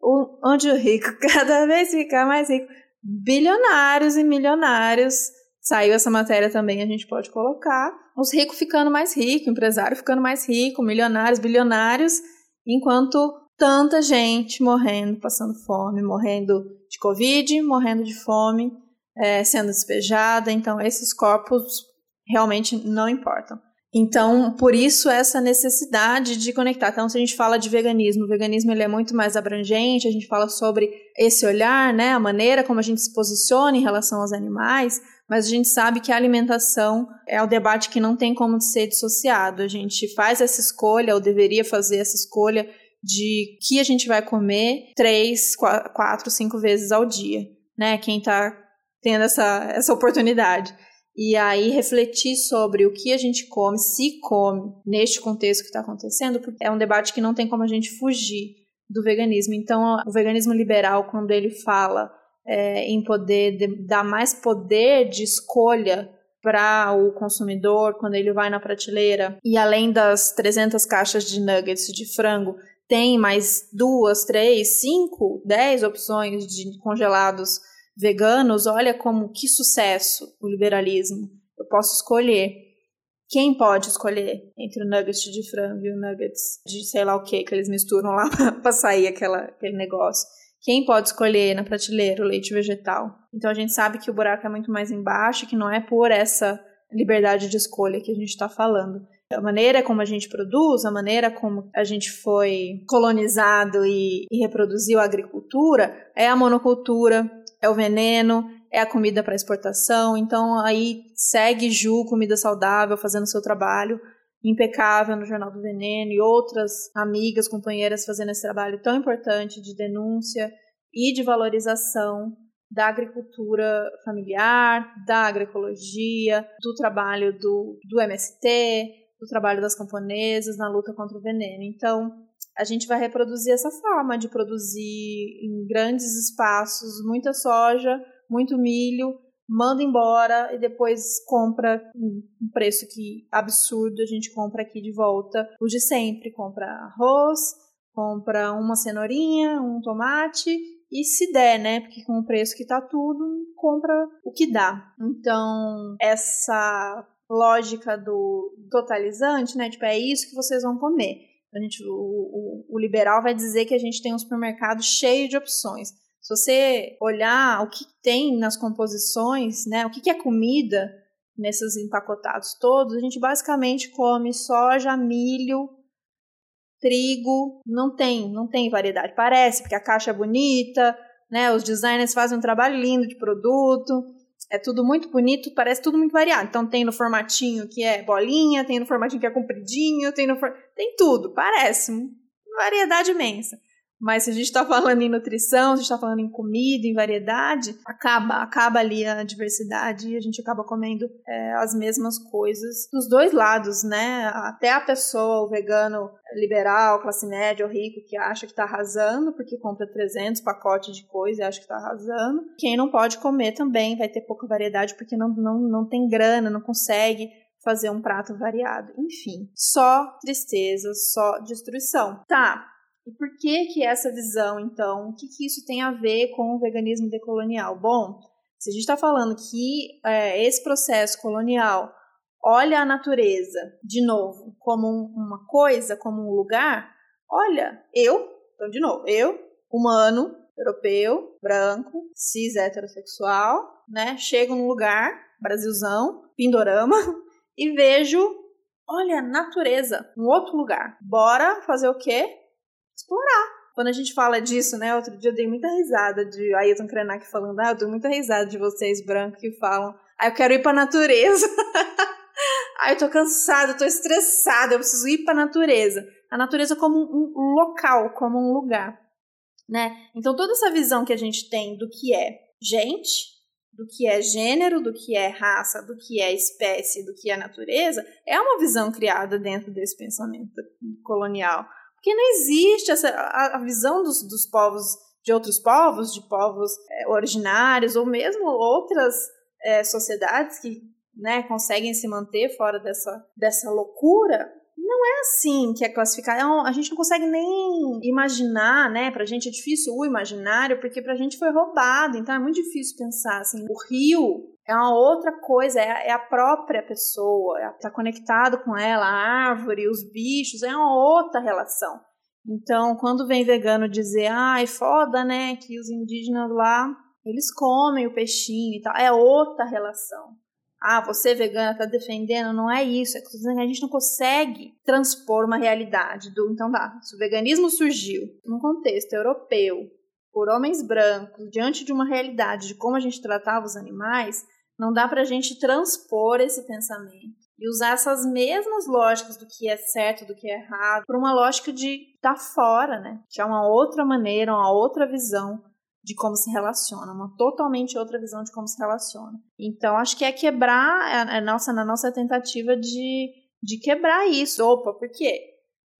o, onde o rico cada vez fica mais rico, bilionários e milionários. Saiu essa matéria também, a gente pode colocar. Os ricos ficando mais ricos, empresário ficando mais rico, milionários, bilionários, enquanto tanta gente morrendo, passando fome, morrendo de Covid, morrendo de fome, é, sendo despejada. Então, esses corpos realmente não importam. Então, por isso essa necessidade de conectar. Então, se a gente fala de veganismo, o veganismo ele é muito mais abrangente, a gente fala sobre esse olhar, né, a maneira como a gente se posiciona em relação aos animais, mas a gente sabe que a alimentação é o debate que não tem como ser dissociado. A gente faz essa escolha, ou deveria fazer essa escolha de que a gente vai comer três, quatro, cinco vezes ao dia, né? Quem está tendo essa, essa oportunidade e aí refletir sobre o que a gente come, se come, neste contexto que está acontecendo, é um debate que não tem como a gente fugir do veganismo. Então, o veganismo liberal, quando ele fala é, em poder de, dar mais poder de escolha para o consumidor quando ele vai na prateleira e além das 300 caixas de nuggets de frango tem mais duas, três, cinco, dez opções de congelados veganos, olha como que sucesso o liberalismo. Eu posso escolher. Quem pode escolher entre o nuggets de frango e o nuggets de sei lá o que que eles misturam lá para sair aquela, aquele negócio? Quem pode escolher na prateleira o leite vegetal? Então a gente sabe que o buraco é muito mais embaixo, que não é por essa liberdade de escolha que a gente está falando. A maneira como a gente produz, a maneira como a gente foi colonizado e, e reproduziu a agricultura é a monocultura, é o veneno, é a comida para exportação. Então aí segue Ju, comida saudável, fazendo seu trabalho impecável no Jornal do Veneno e outras amigas, companheiras fazendo esse trabalho tão importante de denúncia e de valorização da agricultura familiar, da agroecologia, do trabalho do, do MST, do trabalho das camponesas na luta contra o veneno. Então, a gente vai reproduzir essa forma de produzir em grandes espaços muita soja, muito milho, manda embora e depois compra um preço que absurdo, a gente compra aqui de volta o de sempre, compra arroz, compra uma cenourinha, um tomate e se der, né? Porque com o preço que tá tudo, compra o que dá. Então, essa lógica do totalizante, né? Tipo, é isso que vocês vão comer. A gente, o, o, o liberal vai dizer que a gente tem um supermercado cheio de opções. Se você olhar o que tem nas composições, né, o que, que é comida nesses empacotados todos, a gente basicamente come soja, milho, trigo, não tem, não tem variedade. Parece, porque a caixa é bonita, né, os designers fazem um trabalho lindo de produto, é tudo muito bonito, parece tudo muito variado. Então tem no formatinho que é bolinha, tem no formatinho que é compridinho, tem no for... tem tudo, parece variedade imensa. Mas se a gente está falando em nutrição, se a gente está falando em comida, em variedade, acaba, acaba ali a diversidade e a gente acaba comendo é, as mesmas coisas dos dois lados, né? Até a pessoa, o vegano liberal, classe média ou rico, que acha que está arrasando, porque compra 300 pacotes de coisa e acha que está arrasando. Quem não pode comer também vai ter pouca variedade, porque não, não, não tem grana, não consegue fazer um prato variado. Enfim, só tristeza, só destruição. Tá, e por que que essa visão, então, o que, que isso tem a ver com o veganismo decolonial? Bom, se a gente está falando que é, esse processo colonial olha a natureza, de novo, como um, uma coisa, como um lugar, olha, eu, então, de novo, eu, humano, europeu, branco, cis heterossexual, né, chego num lugar, Brasilzão, Pindorama, e vejo, olha, natureza, um outro lugar. Bora fazer o quê? Explorar. Quando a gente fala disso, né? Outro dia eu dei muita risada de Ailton Krenak falando, ah, eu dou muita risada de vocês brancos que falam, ah, eu quero ir pra natureza. ah, eu tô cansada, eu tô estressada, eu preciso ir pra natureza. A natureza como um, local, como um lugar, né? Então toda essa visão que a gente tem do que é gente, do que é gênero, do que é raça, do que é espécie, do que é natureza, é uma visão criada dentro desse pensamento colonial. Porque não existe essa, a, a visão dos, dos povos, de outros povos, de povos é, originários, ou mesmo outras é, sociedades que né, conseguem se manter fora dessa, dessa loucura, não é assim que é classificado. É a gente não consegue nem imaginar, né? Pra gente é difícil o imaginário, porque pra gente foi roubado, então é muito difícil pensar assim. O rio é uma outra coisa, é, é a própria pessoa, é, tá conectado com ela, a árvore, os bichos, é uma outra relação. Então, quando vem vegano dizer, ai, foda, né, que os indígenas lá, eles comem o peixinho e tal, é outra relação. Ah, você vegana tá defendendo, não é isso, é que a gente não consegue transpor uma realidade do, então tá, se o veganismo surgiu num contexto europeu, por homens brancos, diante de uma realidade de como a gente tratava os animais, não dá pra gente transpor esse pensamento e usar essas mesmas lógicas do que é certo, do que é errado, por uma lógica de tá fora, né? Que é uma outra maneira, uma outra visão de como se relaciona, uma totalmente outra visão de como se relaciona. Então, acho que é quebrar a, a nossa, na nossa tentativa de, de quebrar isso. Opa, por quê?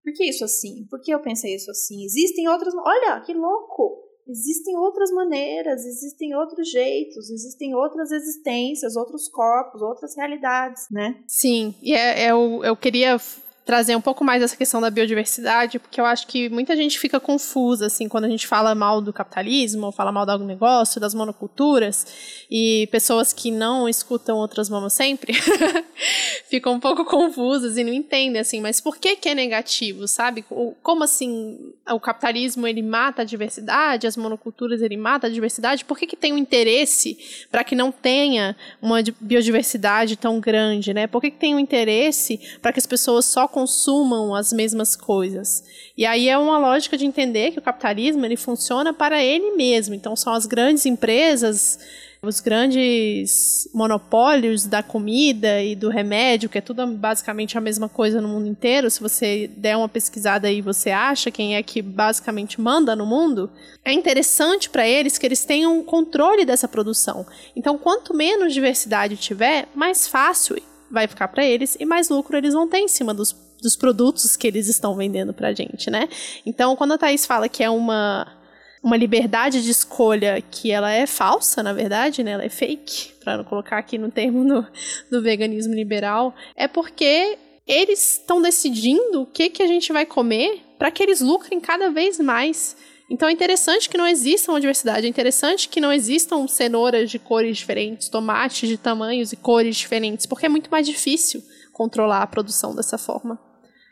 Por que isso assim? Por que eu pensei isso assim? Existem outras. Olha, que louco! Existem outras maneiras, existem outros jeitos, existem outras existências, outros corpos, outras realidades, né? Sim, e é, é eu, eu queria trazer um pouco mais essa questão da biodiversidade, porque eu acho que muita gente fica confusa, assim, quando a gente fala mal do capitalismo, ou fala mal do agronegócio, das monoculturas, e pessoas que não escutam outras mamas sempre, ficam um pouco confusas e não entendem, assim, mas por que que é negativo, sabe? Como assim o capitalismo, ele mata a diversidade, as monoculturas, ele mata a diversidade? Por que que tem um interesse para que não tenha uma biodiversidade tão grande, né? Por que que tem um interesse para que as pessoas só consumam as mesmas coisas. E aí é uma lógica de entender que o capitalismo ele funciona para ele mesmo. Então são as grandes empresas, os grandes monopólios da comida e do remédio, que é tudo basicamente a mesma coisa no mundo inteiro. Se você der uma pesquisada aí, você acha quem é que basicamente manda no mundo. É interessante para eles que eles tenham controle dessa produção. Então, quanto menos diversidade tiver, mais fácil vai ficar para eles e mais lucro eles vão ter em cima dos, dos produtos que eles estão vendendo pra gente, né? Então, quando a Thaís fala que é uma, uma liberdade de escolha que ela é falsa, na verdade, né? Ela é fake, para não colocar aqui no termo do, do veganismo liberal, é porque eles estão decidindo o que, que a gente vai comer para que eles lucrem cada vez mais. Então é interessante que não exista uma diversidade, é interessante que não existam cenouras de cores diferentes, tomates de tamanhos e cores diferentes, porque é muito mais difícil controlar a produção dessa forma.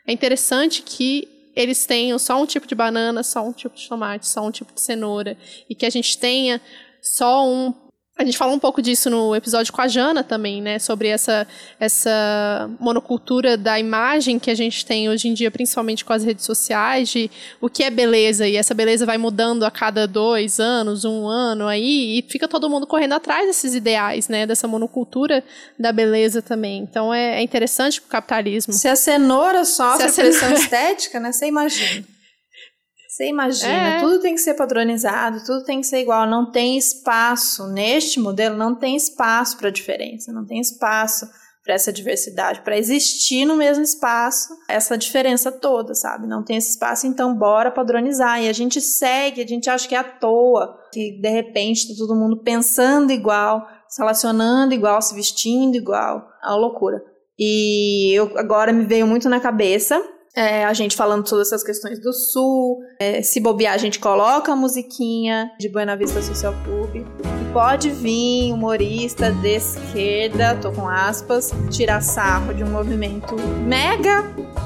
É interessante que eles tenham só um tipo de banana, só um tipo de tomate, só um tipo de cenoura, e que a gente tenha só um a gente falou um pouco disso no episódio com a Jana também, né? Sobre essa, essa monocultura da imagem que a gente tem hoje em dia, principalmente com as redes sociais, de o que é beleza. E essa beleza vai mudando a cada dois anos, um ano aí, e fica todo mundo correndo atrás desses ideais, né? Dessa monocultura da beleza também. Então é, é interessante pro capitalismo. Se a cenoura sofre Se a pressão cenoura... estética, né? Você imagina. Você imagina, é. tudo tem que ser padronizado, tudo tem que ser igual, não tem espaço neste modelo, não tem espaço para diferença, não tem espaço para essa diversidade, para existir no mesmo espaço essa diferença toda, sabe? Não tem esse espaço, então bora padronizar. E a gente segue, a gente acha que é à toa, que de repente tá todo mundo pensando igual, se relacionando igual, se vestindo igual. É uma loucura. E eu agora me veio muito na cabeça é, a gente falando sobre essas questões do sul. É, se bobear, a gente coloca a musiquinha de Buena Vista Social Club. E pode vir humorista de esquerda, tô com aspas, tirar sarro de um movimento mega,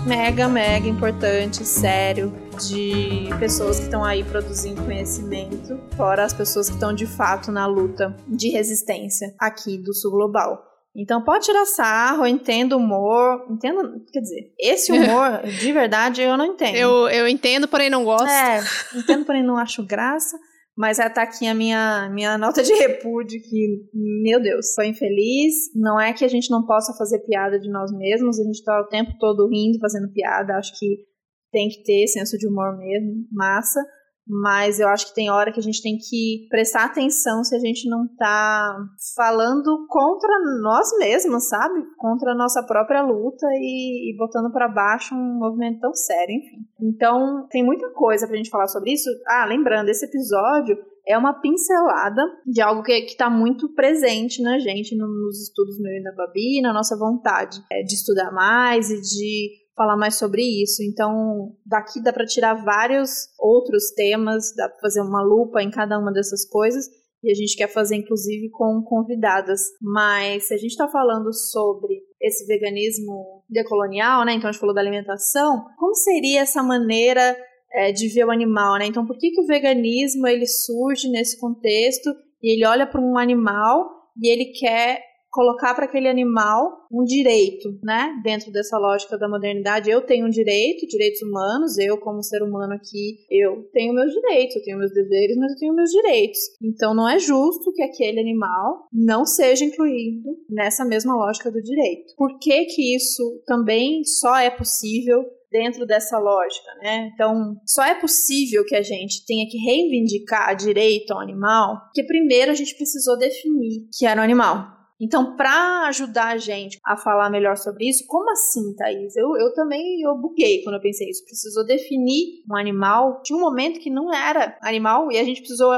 mega, mega importante, sério, de pessoas que estão aí produzindo conhecimento, fora as pessoas que estão de fato na luta de resistência aqui do sul global. Então pode tirar sarro, eu entendo humor, entendo, quer dizer, esse humor, de verdade, eu não entendo. Eu, eu entendo, porém não gosto. É, entendo, porém não acho graça, mas é tá aqui a minha, minha nota de repúdio que, meu Deus, foi infeliz, não é que a gente não possa fazer piada de nós mesmos, a gente tá o tempo todo rindo, fazendo piada, acho que tem que ter senso de humor mesmo, massa, mas eu acho que tem hora que a gente tem que prestar atenção se a gente não tá falando contra nós mesmos, sabe? Contra a nossa própria luta e, e botando para baixo um movimento tão sério, enfim. Então, tem muita coisa pra gente falar sobre isso. Ah, lembrando, esse episódio é uma pincelada de algo que está muito presente na gente, no, nos estudos meu e da Babi, na nossa vontade é, de estudar mais e de falar mais sobre isso. Então, daqui dá para tirar vários outros temas, dá para fazer uma lupa em cada uma dessas coisas. E a gente quer fazer, inclusive, com convidadas. Mas se a gente está falando sobre esse veganismo decolonial, né? Então a gente falou da alimentação. Como seria essa maneira é, de ver o animal, né? Então por que, que o veganismo ele surge nesse contexto e ele olha para um animal e ele quer colocar para aquele animal um direito, né? Dentro dessa lógica da modernidade, eu tenho um direito, direitos humanos, eu como ser humano aqui, eu tenho meus direitos, eu tenho meus deveres, mas eu tenho meus direitos. Então não é justo que aquele animal não seja incluído nessa mesma lógica do direito. Por que que isso também só é possível dentro dessa lógica, né? Então, só é possível que a gente tenha que reivindicar direito ao animal, porque primeiro a gente precisou definir que era um animal. Então, para ajudar a gente a falar melhor sobre isso, como assim, Thaís? Eu, eu também eu buguei quando eu pensei isso. Precisou definir um animal. Tinha um momento que não era animal e a gente precisou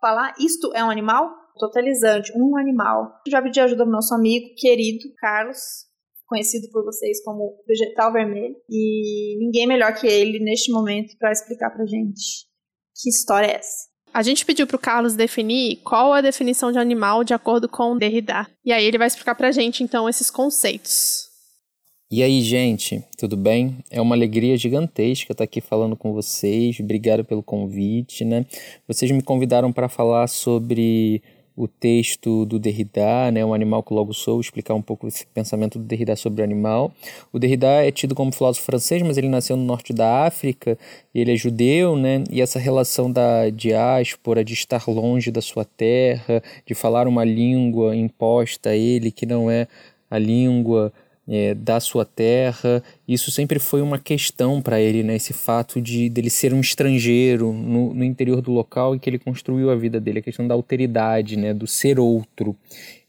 falar isto é um animal? Totalizante, um animal. Já pedi ajuda do nosso amigo querido Carlos, conhecido por vocês como Vegetal Vermelho, e ninguém melhor que ele neste momento para explicar pra gente que história é essa. A gente pediu para o Carlos definir qual a definição de animal de acordo com Derrida. E aí ele vai explicar para a gente, então, esses conceitos. E aí, gente, tudo bem? É uma alegria gigantesca estar aqui falando com vocês. Obrigado pelo convite, né? Vocês me convidaram para falar sobre o texto do Derrida, né, O Animal que Logo Sou, explicar um pouco esse pensamento do Derrida sobre o animal. O Derrida é tido como filósofo francês, mas ele nasceu no norte da África, ele é judeu, né, e essa relação da diáspora, de estar longe da sua terra, de falar uma língua imposta a ele que não é a língua é, da sua terra. Isso sempre foi uma questão para ele, né? Esse fato de dele ser um estrangeiro no, no interior do local em que ele construiu a vida dele, a questão da alteridade, né? Do ser outro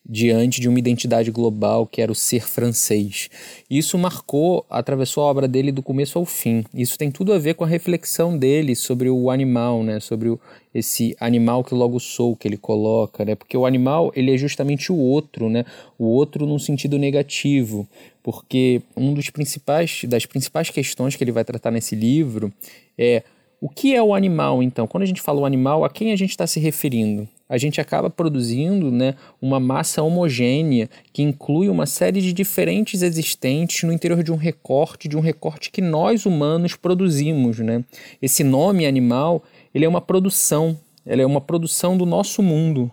diante de uma identidade global que era o ser francês. Isso marcou, atravessou a obra dele do começo ao fim. Isso tem tudo a ver com a reflexão dele sobre o animal, né? Sobre o, esse animal que logo sou que ele coloca, né? Porque o animal ele é justamente o outro, né? O outro num sentido negativo, porque um dos principais das principais questões que ele vai tratar nesse livro é o que é o animal, então? Quando a gente fala o animal, a quem a gente está se referindo? A gente acaba produzindo né, uma massa homogênea que inclui uma série de diferentes existentes no interior de um recorte, de um recorte que nós humanos produzimos. Né? Esse nome animal ele é uma produção, ele é uma produção do nosso mundo.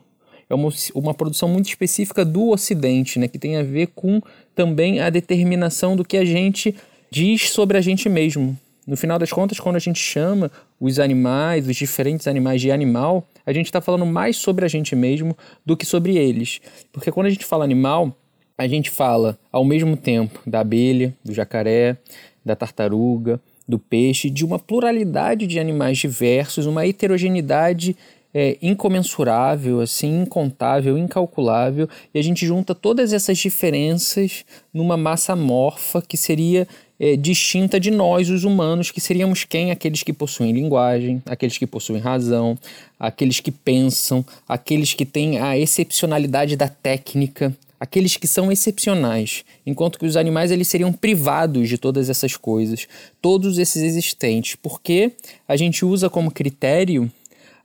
É uma, uma produção muito específica do Ocidente, né, que tem a ver com também a determinação do que a gente diz sobre a gente mesmo. No final das contas, quando a gente chama os animais, os diferentes animais de animal, a gente está falando mais sobre a gente mesmo do que sobre eles. Porque quando a gente fala animal, a gente fala ao mesmo tempo da abelha, do jacaré, da tartaruga, do peixe, de uma pluralidade de animais diversos, uma heterogeneidade é, incomensurável, assim, incontável, incalculável, e a gente junta todas essas diferenças numa massa amorfa que seria é, distinta de nós, os humanos, que seríamos quem? Aqueles que possuem linguagem, aqueles que possuem razão, aqueles que pensam, aqueles que têm a excepcionalidade da técnica, aqueles que são excepcionais, enquanto que os animais eles seriam privados de todas essas coisas, todos esses existentes, porque a gente usa como critério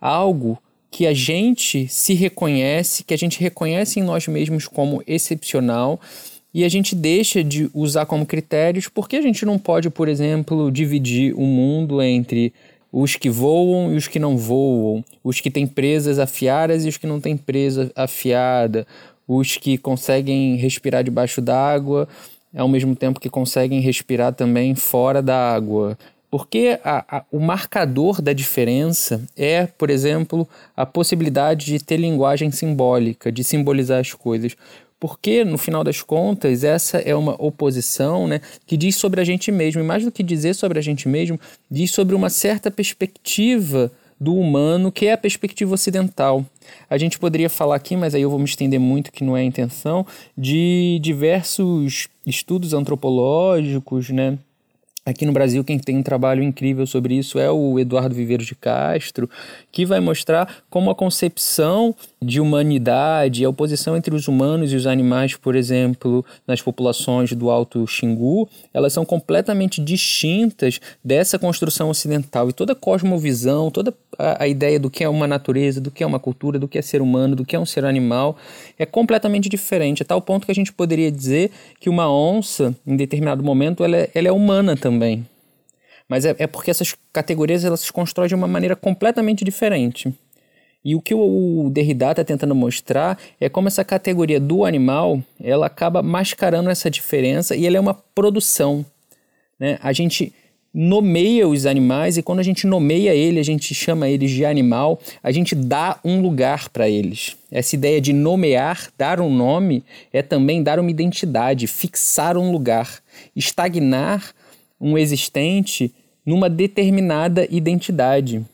algo que a gente se reconhece, que a gente reconhece em nós mesmos como excepcional e a gente deixa de usar como critérios porque a gente não pode, por exemplo, dividir o mundo entre os que voam e os que não voam, os que têm presas afiadas e os que não têm presa afiada, os que conseguem respirar debaixo d'água ao mesmo tempo que conseguem respirar também fora da água. Porque a, a, o marcador da diferença é, por exemplo, a possibilidade de ter linguagem simbólica, de simbolizar as coisas. Porque, no final das contas, essa é uma oposição né, que diz sobre a gente mesmo, e mais do que dizer sobre a gente mesmo, diz sobre uma certa perspectiva do humano, que é a perspectiva ocidental. A gente poderia falar aqui, mas aí eu vou me estender muito, que não é a intenção, de diversos estudos antropológicos, né? Aqui no Brasil, quem tem um trabalho incrível sobre isso é o Eduardo Viveiros de Castro, que vai mostrar como a concepção de humanidade, a oposição entre os humanos e os animais, por exemplo, nas populações do Alto Xingu, elas são completamente distintas dessa construção ocidental. E toda a cosmovisão, toda a, ideia do que é uma natureza, do que é uma cultura, do que é ser humano, do que é um ser animal, é completamente diferente, a tal ponto que a gente poderia dizer que uma onça, em determinado momento, ela é, ela é humana também também. Mas é, é porque essas categorias elas se constroem de uma maneira completamente diferente. E o que o Derrida está tentando mostrar é como essa categoria do animal ela acaba mascarando essa diferença e ela é uma produção. Né? A gente nomeia os animais e quando a gente nomeia ele, a gente chama eles de animal, a gente dá um lugar para eles. Essa ideia de nomear, dar um nome, é também dar uma identidade, fixar um lugar. Estagnar um existente numa determinada identidade.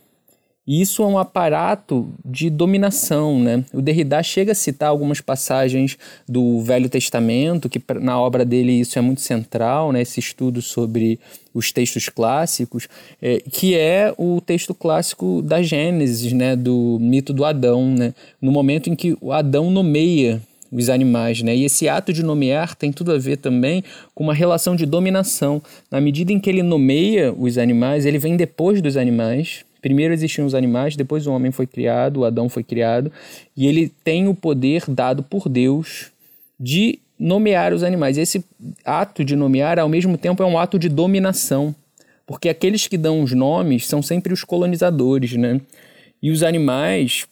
E isso é um aparato de dominação, né? O Derrida chega a citar algumas passagens do Velho Testamento, que na obra dele isso é muito central, né? Esse estudo sobre os textos clássicos, é, que é o texto clássico da Gênesis, né? Do mito do Adão, né? No momento em que o Adão nomeia os animais, né? E esse ato de nomear tem tudo a ver também com uma relação de dominação. Na medida em que ele nomeia os animais, ele vem depois dos animais. Primeiro existiam os animais, depois o homem foi criado, o Adão foi criado, e ele tem o poder dado por Deus de nomear os animais. Esse ato de nomear, ao mesmo tempo, é um ato de dominação, porque aqueles que dão os nomes são sempre os colonizadores, né? E os animais,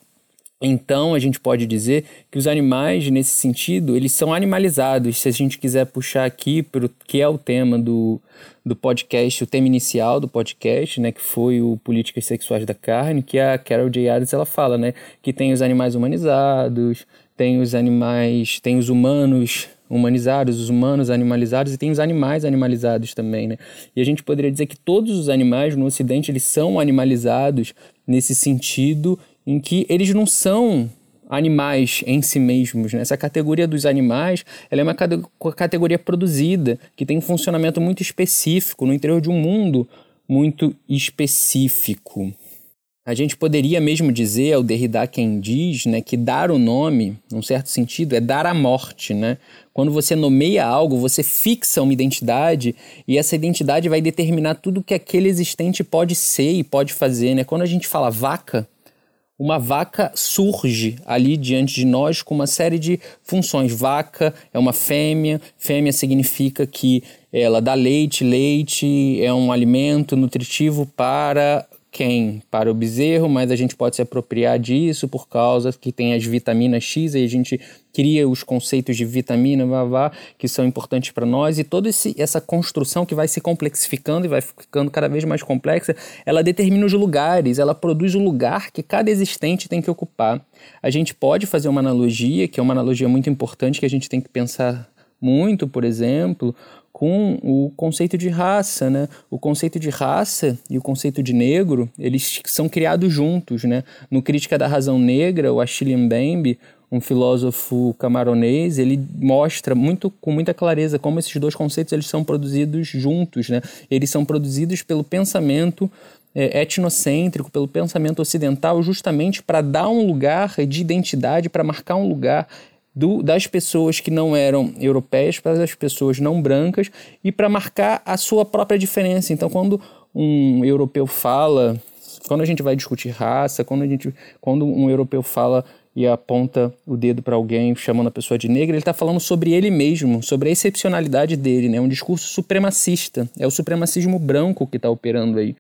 então, a gente pode dizer que os animais, nesse sentido, eles são animalizados. Se a gente quiser puxar aqui para o que é o tema do, do podcast, o tema inicial do podcast, né, que foi o Políticas Sexuais da Carne, que a Carol J. Adams ela fala, né, que tem os animais humanizados, tem os animais, tem os humanos humanizados, os humanos animalizados e tem os animais animalizados também, né? E a gente poderia dizer que todos os animais no Ocidente eles são animalizados nesse sentido em que eles não são animais em si mesmos. Né? Essa categoria dos animais ela é uma categoria produzida, que tem um funcionamento muito específico no interior de um mundo muito específico. A gente poderia mesmo dizer, ao Derrida quem diz, né, que dar o nome, num certo sentido, é dar a morte. Né? Quando você nomeia algo, você fixa uma identidade e essa identidade vai determinar tudo que aquele existente pode ser e pode fazer. Né? Quando a gente fala vaca, uma vaca surge ali diante de nós com uma série de funções. Vaca é uma fêmea, fêmea significa que ela dá leite, leite é um alimento nutritivo para quem? Para o bezerro, mas a gente pode se apropriar disso por causa que tem as vitaminas X e a gente cria os conceitos de vitamina, vá, vá, que são importantes para nós e toda essa construção que vai se complexificando e vai ficando cada vez mais complexa, ela determina os lugares, ela produz o lugar que cada existente tem que ocupar. A gente pode fazer uma analogia, que é uma analogia muito importante que a gente tem que pensar muito, por exemplo, com o conceito de raça, né? O conceito de raça e o conceito de negro, eles são criados juntos, né? No Crítica da Razão Negra, o Achille Mbembe, um filósofo camaronês, ele mostra muito com muita clareza como esses dois conceitos eles são produzidos juntos, né? Eles são produzidos pelo pensamento é, etnocêntrico, pelo pensamento ocidental, justamente para dar um lugar de identidade, para marcar um lugar do, das pessoas que não eram europeias para as pessoas não brancas e para marcar a sua própria diferença. Então, quando um europeu fala, quando a gente vai discutir raça, quando, a gente, quando um europeu fala e aponta o dedo para alguém chamando a pessoa de negra, ele está falando sobre ele mesmo, sobre a excepcionalidade dele, né? um discurso supremacista. É o supremacismo branco que está operando aí.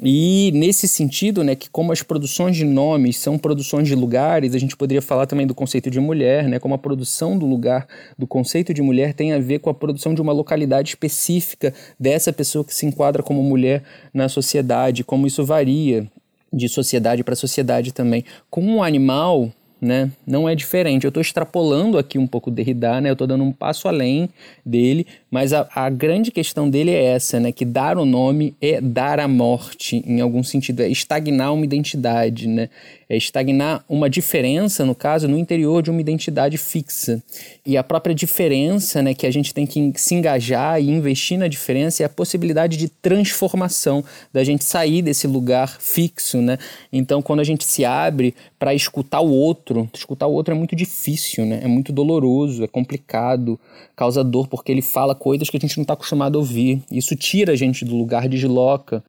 E nesse sentido, né, que como as produções de nomes são produções de lugares, a gente poderia falar também do conceito de mulher, né, como a produção do lugar, do conceito de mulher tem a ver com a produção de uma localidade específica dessa pessoa que se enquadra como mulher na sociedade, como isso varia de sociedade para sociedade também. Com um animal, né? Não é diferente. Eu estou extrapolando aqui um pouco Derrida, né? Eu estou dando um passo além dele, mas a, a, grande questão dele é essa, né? Que dar o nome é dar a morte, em algum sentido, é estagnar uma identidade, né? É estagnar uma diferença, no caso, no interior de uma identidade fixa. E a própria diferença, né? Que a gente tem que se engajar e investir na diferença é a possibilidade de transformação, da gente sair desse lugar fixo, né? Então, quando a gente se abre para escutar o outro, escutar o outro é muito difícil, né? É muito doloroso, é complicado, causa dor porque ele fala coisas que a gente não está acostumado a ouvir. Isso tira a gente do lugar, desloca,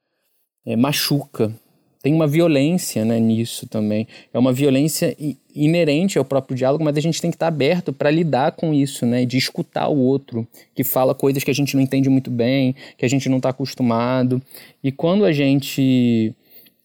é, machuca. Tem uma violência né, nisso também. É uma violência inerente ao próprio diálogo, mas a gente tem que estar aberto para lidar com isso, né? De escutar o outro, que fala coisas que a gente não entende muito bem, que a gente não está acostumado. E quando a gente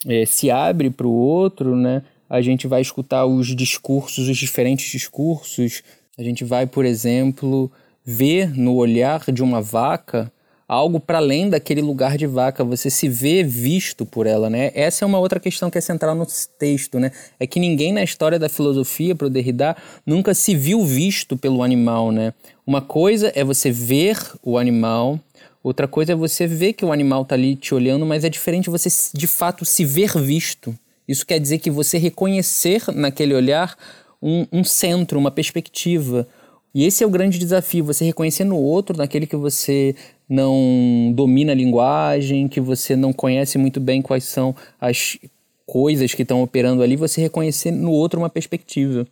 é, se abre para o outro, né? a gente vai escutar os discursos, os diferentes discursos. A gente vai, por exemplo, ver no olhar de uma vaca algo para além daquele lugar de vaca, você se vê visto por ela, né? Essa é uma outra questão que é central no texto, né? É que ninguém na história da filosofia, para o Derrida, nunca se viu visto pelo animal, né? Uma coisa é você ver o animal, outra coisa é você ver que o animal está ali te olhando, mas é diferente você de fato se ver visto. Isso quer dizer que você reconhecer naquele olhar um, um centro, uma perspectiva. E esse é o grande desafio, você reconhecer no outro, naquele que você não domina a linguagem, que você não conhece muito bem quais são as coisas que estão operando ali, você reconhecer no outro uma perspectiva.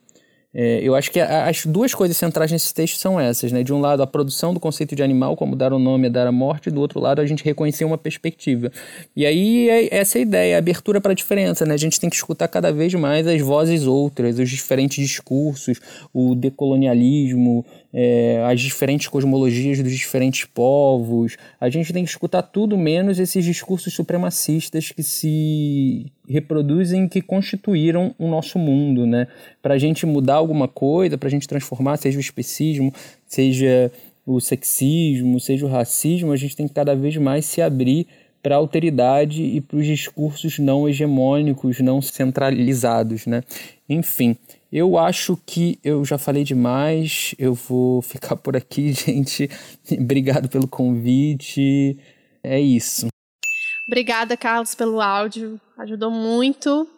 É, eu acho que as duas coisas centrais nesse texto são essas, né? De um lado, a produção do conceito de animal, como dar o um nome, é dar a morte, e do outro lado, a gente reconhecer uma perspectiva. E aí, é essa é a ideia, a abertura para a diferença, né? A gente tem que escutar cada vez mais as vozes outras, os diferentes discursos, o decolonialismo, é, as diferentes cosmologias dos diferentes povos. A gente tem que escutar tudo menos esses discursos supremacistas que se reproduzem, que constituíram o nosso mundo, né? Para a gente mudar alguma coisa, para a gente transformar, seja o especismo, seja o sexismo, seja o racismo, a gente tem que cada vez mais se abrir para a alteridade e para os discursos não hegemônicos, não centralizados, né? Enfim, eu acho que eu já falei demais. Eu vou ficar por aqui, gente. Obrigado pelo convite. É isso. Obrigada, Carlos, pelo áudio. Ajudou muito.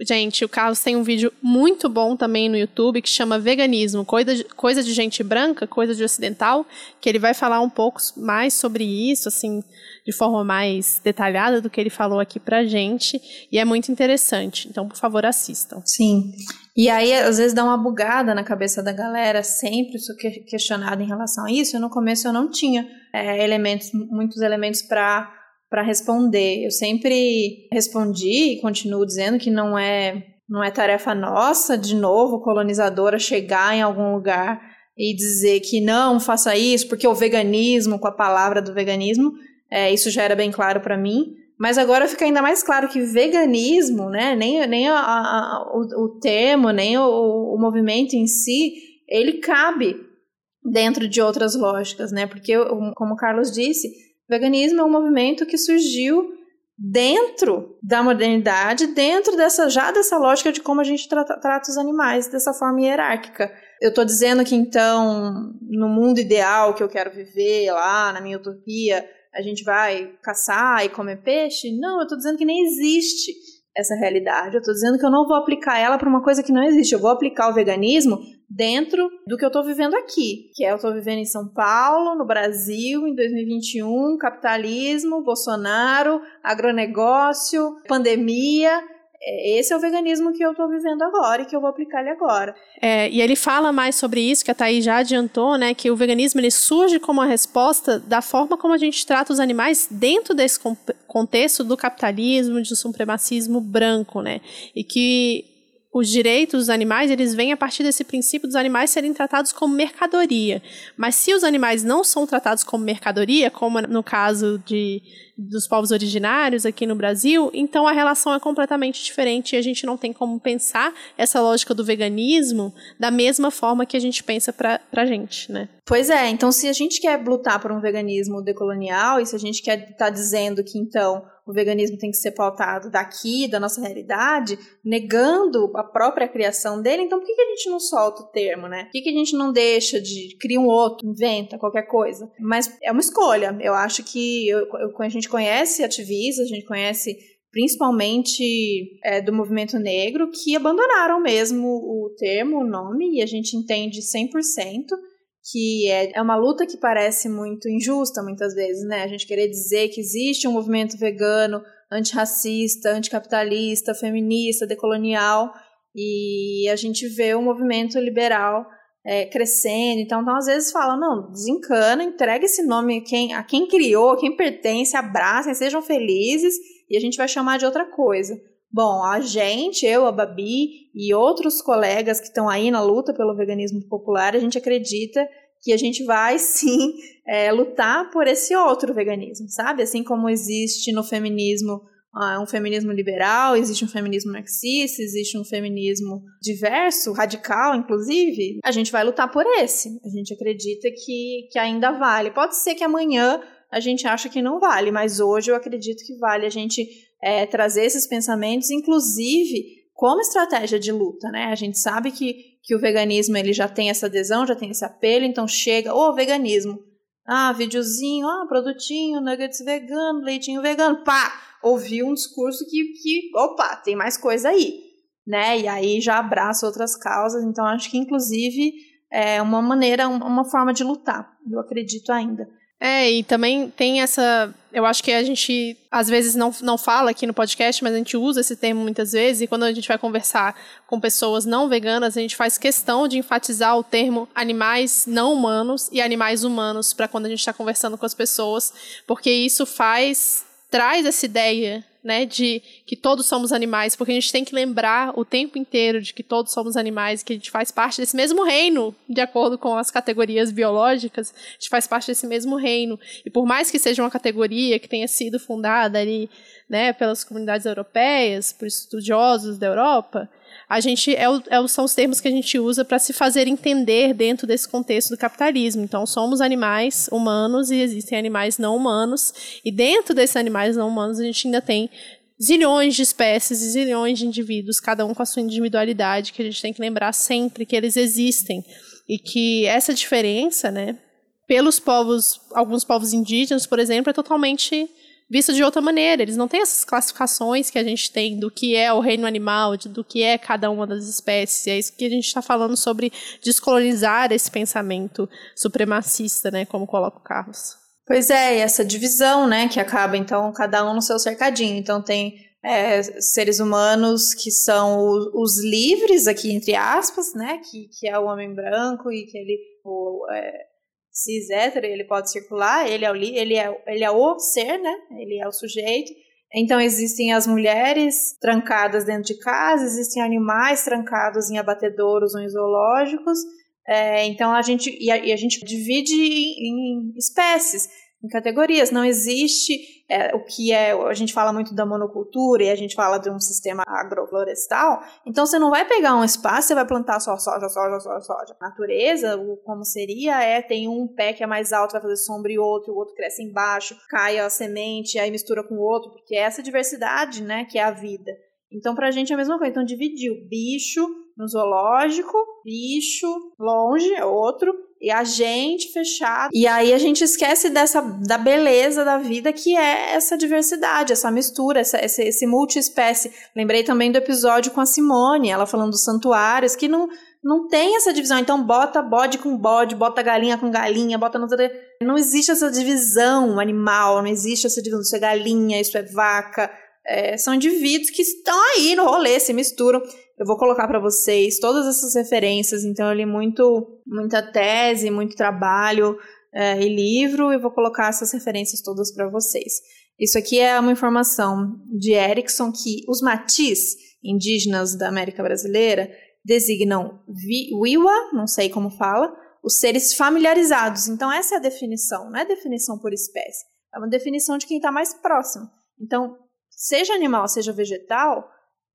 Gente, o Carlos tem um vídeo muito bom também no YouTube que chama Veganismo, coisa de, coisa de gente branca, coisa de ocidental, que ele vai falar um pouco mais sobre isso, assim, de forma mais detalhada do que ele falou aqui pra gente, e é muito interessante. Então, por favor, assistam. Sim. E aí, às vezes, dá uma bugada na cabeça da galera, sempre sou questionada em relação a isso. No começo eu não tinha é, elementos, muitos elementos para para responder. Eu sempre respondi e continuo dizendo que não é não é tarefa nossa, de novo, colonizadora, chegar em algum lugar e dizer que não faça isso, porque o veganismo, com a palavra do veganismo, é, isso já era bem claro para mim. Mas agora fica ainda mais claro que veganismo, né, nem, nem a, a, o, o, termo, nem o, o movimento em si, ele cabe dentro de outras lógicas, né? Porque, como o Carlos disse, veganismo é um movimento que surgiu dentro da modernidade, dentro dessa já dessa lógica de como a gente trata, trata os animais dessa forma hierárquica. Eu estou dizendo que então, no mundo ideal que eu quero viver lá, na minha utopia, a gente vai caçar e comer peixe? Não, eu estou dizendo que nem existe essa realidade. Eu estou dizendo que eu não vou aplicar ela para uma coisa que não existe. Eu vou aplicar o veganismo dentro do que eu estou vivendo aqui, que é eu estou vivendo em São Paulo, no Brasil, em 2021, capitalismo, Bolsonaro, agronegócio, pandemia. É, esse é o veganismo que eu estou vivendo agora e que eu vou aplicar ele agora. É, e ele fala mais sobre isso, que a Thaís já adiantou, né? Que o veganismo ele surge como uma resposta da forma como a gente trata os animais dentro desse contexto do capitalismo, do supremacismo branco, né? E que os direitos dos animais, eles vêm a partir desse princípio dos animais serem tratados como mercadoria. Mas se os animais não são tratados como mercadoria, como no caso de, dos povos originários aqui no Brasil, então a relação é completamente diferente e a gente não tem como pensar essa lógica do veganismo da mesma forma que a gente pensa pra, pra gente, né? Pois é, então se a gente quer lutar por um veganismo decolonial e se a gente quer estar tá dizendo que então o veganismo tem que ser pautado daqui, da nossa realidade, negando a própria criação dele, então por que, que a gente não solta o termo, né? Por que, que a gente não deixa de criar um outro, inventa qualquer coisa? Mas é uma escolha. Eu acho que eu, eu, a gente conhece ativistas, a gente conhece principalmente é, do movimento negro, que abandonaram mesmo o termo, o nome, e a gente entende 100% que é, é uma luta que parece muito injusta muitas vezes, né? A gente querer dizer que existe um movimento vegano antirracista, anticapitalista, feminista, decolonial, e a gente vê o movimento liberal é, crescendo. Então, então, às vezes fala, não, desencana, entrega esse nome a quem, a quem criou, a quem pertence, abracem, sejam felizes, e a gente vai chamar de outra coisa. Bom, a gente, eu, a Babi e outros colegas que estão aí na luta pelo veganismo popular, a gente acredita que a gente vai sim é, lutar por esse outro veganismo, sabe? Assim como existe no feminismo uh, um feminismo liberal, existe um feminismo marxista, existe um feminismo diverso, radical, inclusive, a gente vai lutar por esse. A gente acredita que, que ainda vale. Pode ser que amanhã a gente acha que não vale, mas hoje eu acredito que vale a gente é, trazer esses pensamentos, inclusive como estratégia de luta, né? A gente sabe que, que o veganismo ele já tem essa adesão, já tem esse apelo, então chega, ô, oh, veganismo, ah, videozinho, ah, produtinho, nuggets vegano, leitinho vegano, pá, ouviu um discurso que, que, opa, tem mais coisa aí, né? E aí já abraça outras causas, então acho que inclusive é uma maneira, uma forma de lutar, eu acredito ainda. É, e também tem essa. Eu acho que a gente às vezes não, não fala aqui no podcast, mas a gente usa esse termo muitas vezes, e quando a gente vai conversar com pessoas não veganas, a gente faz questão de enfatizar o termo animais não humanos e animais humanos para quando a gente está conversando com as pessoas, porque isso faz. traz essa ideia né, de que todos somos animais, porque a gente tem que lembrar o tempo inteiro de que todos somos animais, que a gente faz parte desse mesmo reino, de acordo com as categorias biológicas, a gente faz parte desse mesmo reino. E por mais que seja uma categoria que tenha sido fundada ali, né, pelas comunidades europeias, por estudiosos da Europa, a gente é, é, são os termos que a gente usa para se fazer entender dentro desse contexto do capitalismo. Então, somos animais humanos e existem animais não humanos, e dentro desses animais não humanos a gente ainda tem zilhões de espécies e zilhões de indivíduos, cada um com a sua individualidade, que a gente tem que lembrar sempre que eles existem e que essa diferença, né, pelos povos, alguns povos indígenas, por exemplo, é totalmente visto de outra maneira. Eles não têm essas classificações que a gente tem do que é o reino animal, do que é cada uma das espécies. É isso que a gente está falando sobre descolonizar esse pensamento supremacista, né? Como coloca o Carlos. Pois é, e essa divisão, né? Que acaba, então, cada um no seu cercadinho. Então, tem é, seres humanos que são os, os, livres, aqui entre aspas, né? Que, que é o homem branco e que ele. O, é, cis hétero, ele pode circular, ele é, o, ele, é, ele é o ser, né? Ele é o sujeito. Então existem as mulheres trancadas dentro de casa, existem animais trancados em abatedouros ou em zoológicos. É, então a gente e a, e a gente divide em, em espécies em categorias. Não existe é, o que é. A gente fala muito da monocultura e a gente fala de um sistema agroflorestal. Então você não vai pegar um espaço e vai plantar só soja, soja, soja, soja. Natureza, o, como seria, é tem um pé que é mais alto, vai fazer sombra e outro, o outro cresce embaixo, cai a semente, aí mistura com o outro, porque é essa diversidade, né, que é a vida. Então, pra gente é a mesma coisa. Então, dividiu bicho no zoológico, bicho longe, é outro, e a gente fechado. E aí a gente esquece dessa da beleza da vida que é essa diversidade, essa mistura, essa, esse, esse multiespécie. Lembrei também do episódio com a Simone, ela falando dos santuários, que não, não tem essa divisão. Então bota bode com bode, bota galinha com galinha, bota no. Não existe essa divisão animal, não existe essa divisão. Isso é galinha, isso é vaca. É, são indivíduos que estão aí no rolê, se misturam. Eu vou colocar para vocês todas essas referências, então eu li muito, muita tese, muito trabalho é, e livro, e vou colocar essas referências todas para vocês. Isso aqui é uma informação de Erickson que os matis indígenas da América Brasileira designam Wiwa, não sei como fala, os seres familiarizados. Então essa é a definição, não é definição por espécie, é uma definição de quem está mais próximo. Então, seja animal, seja vegetal,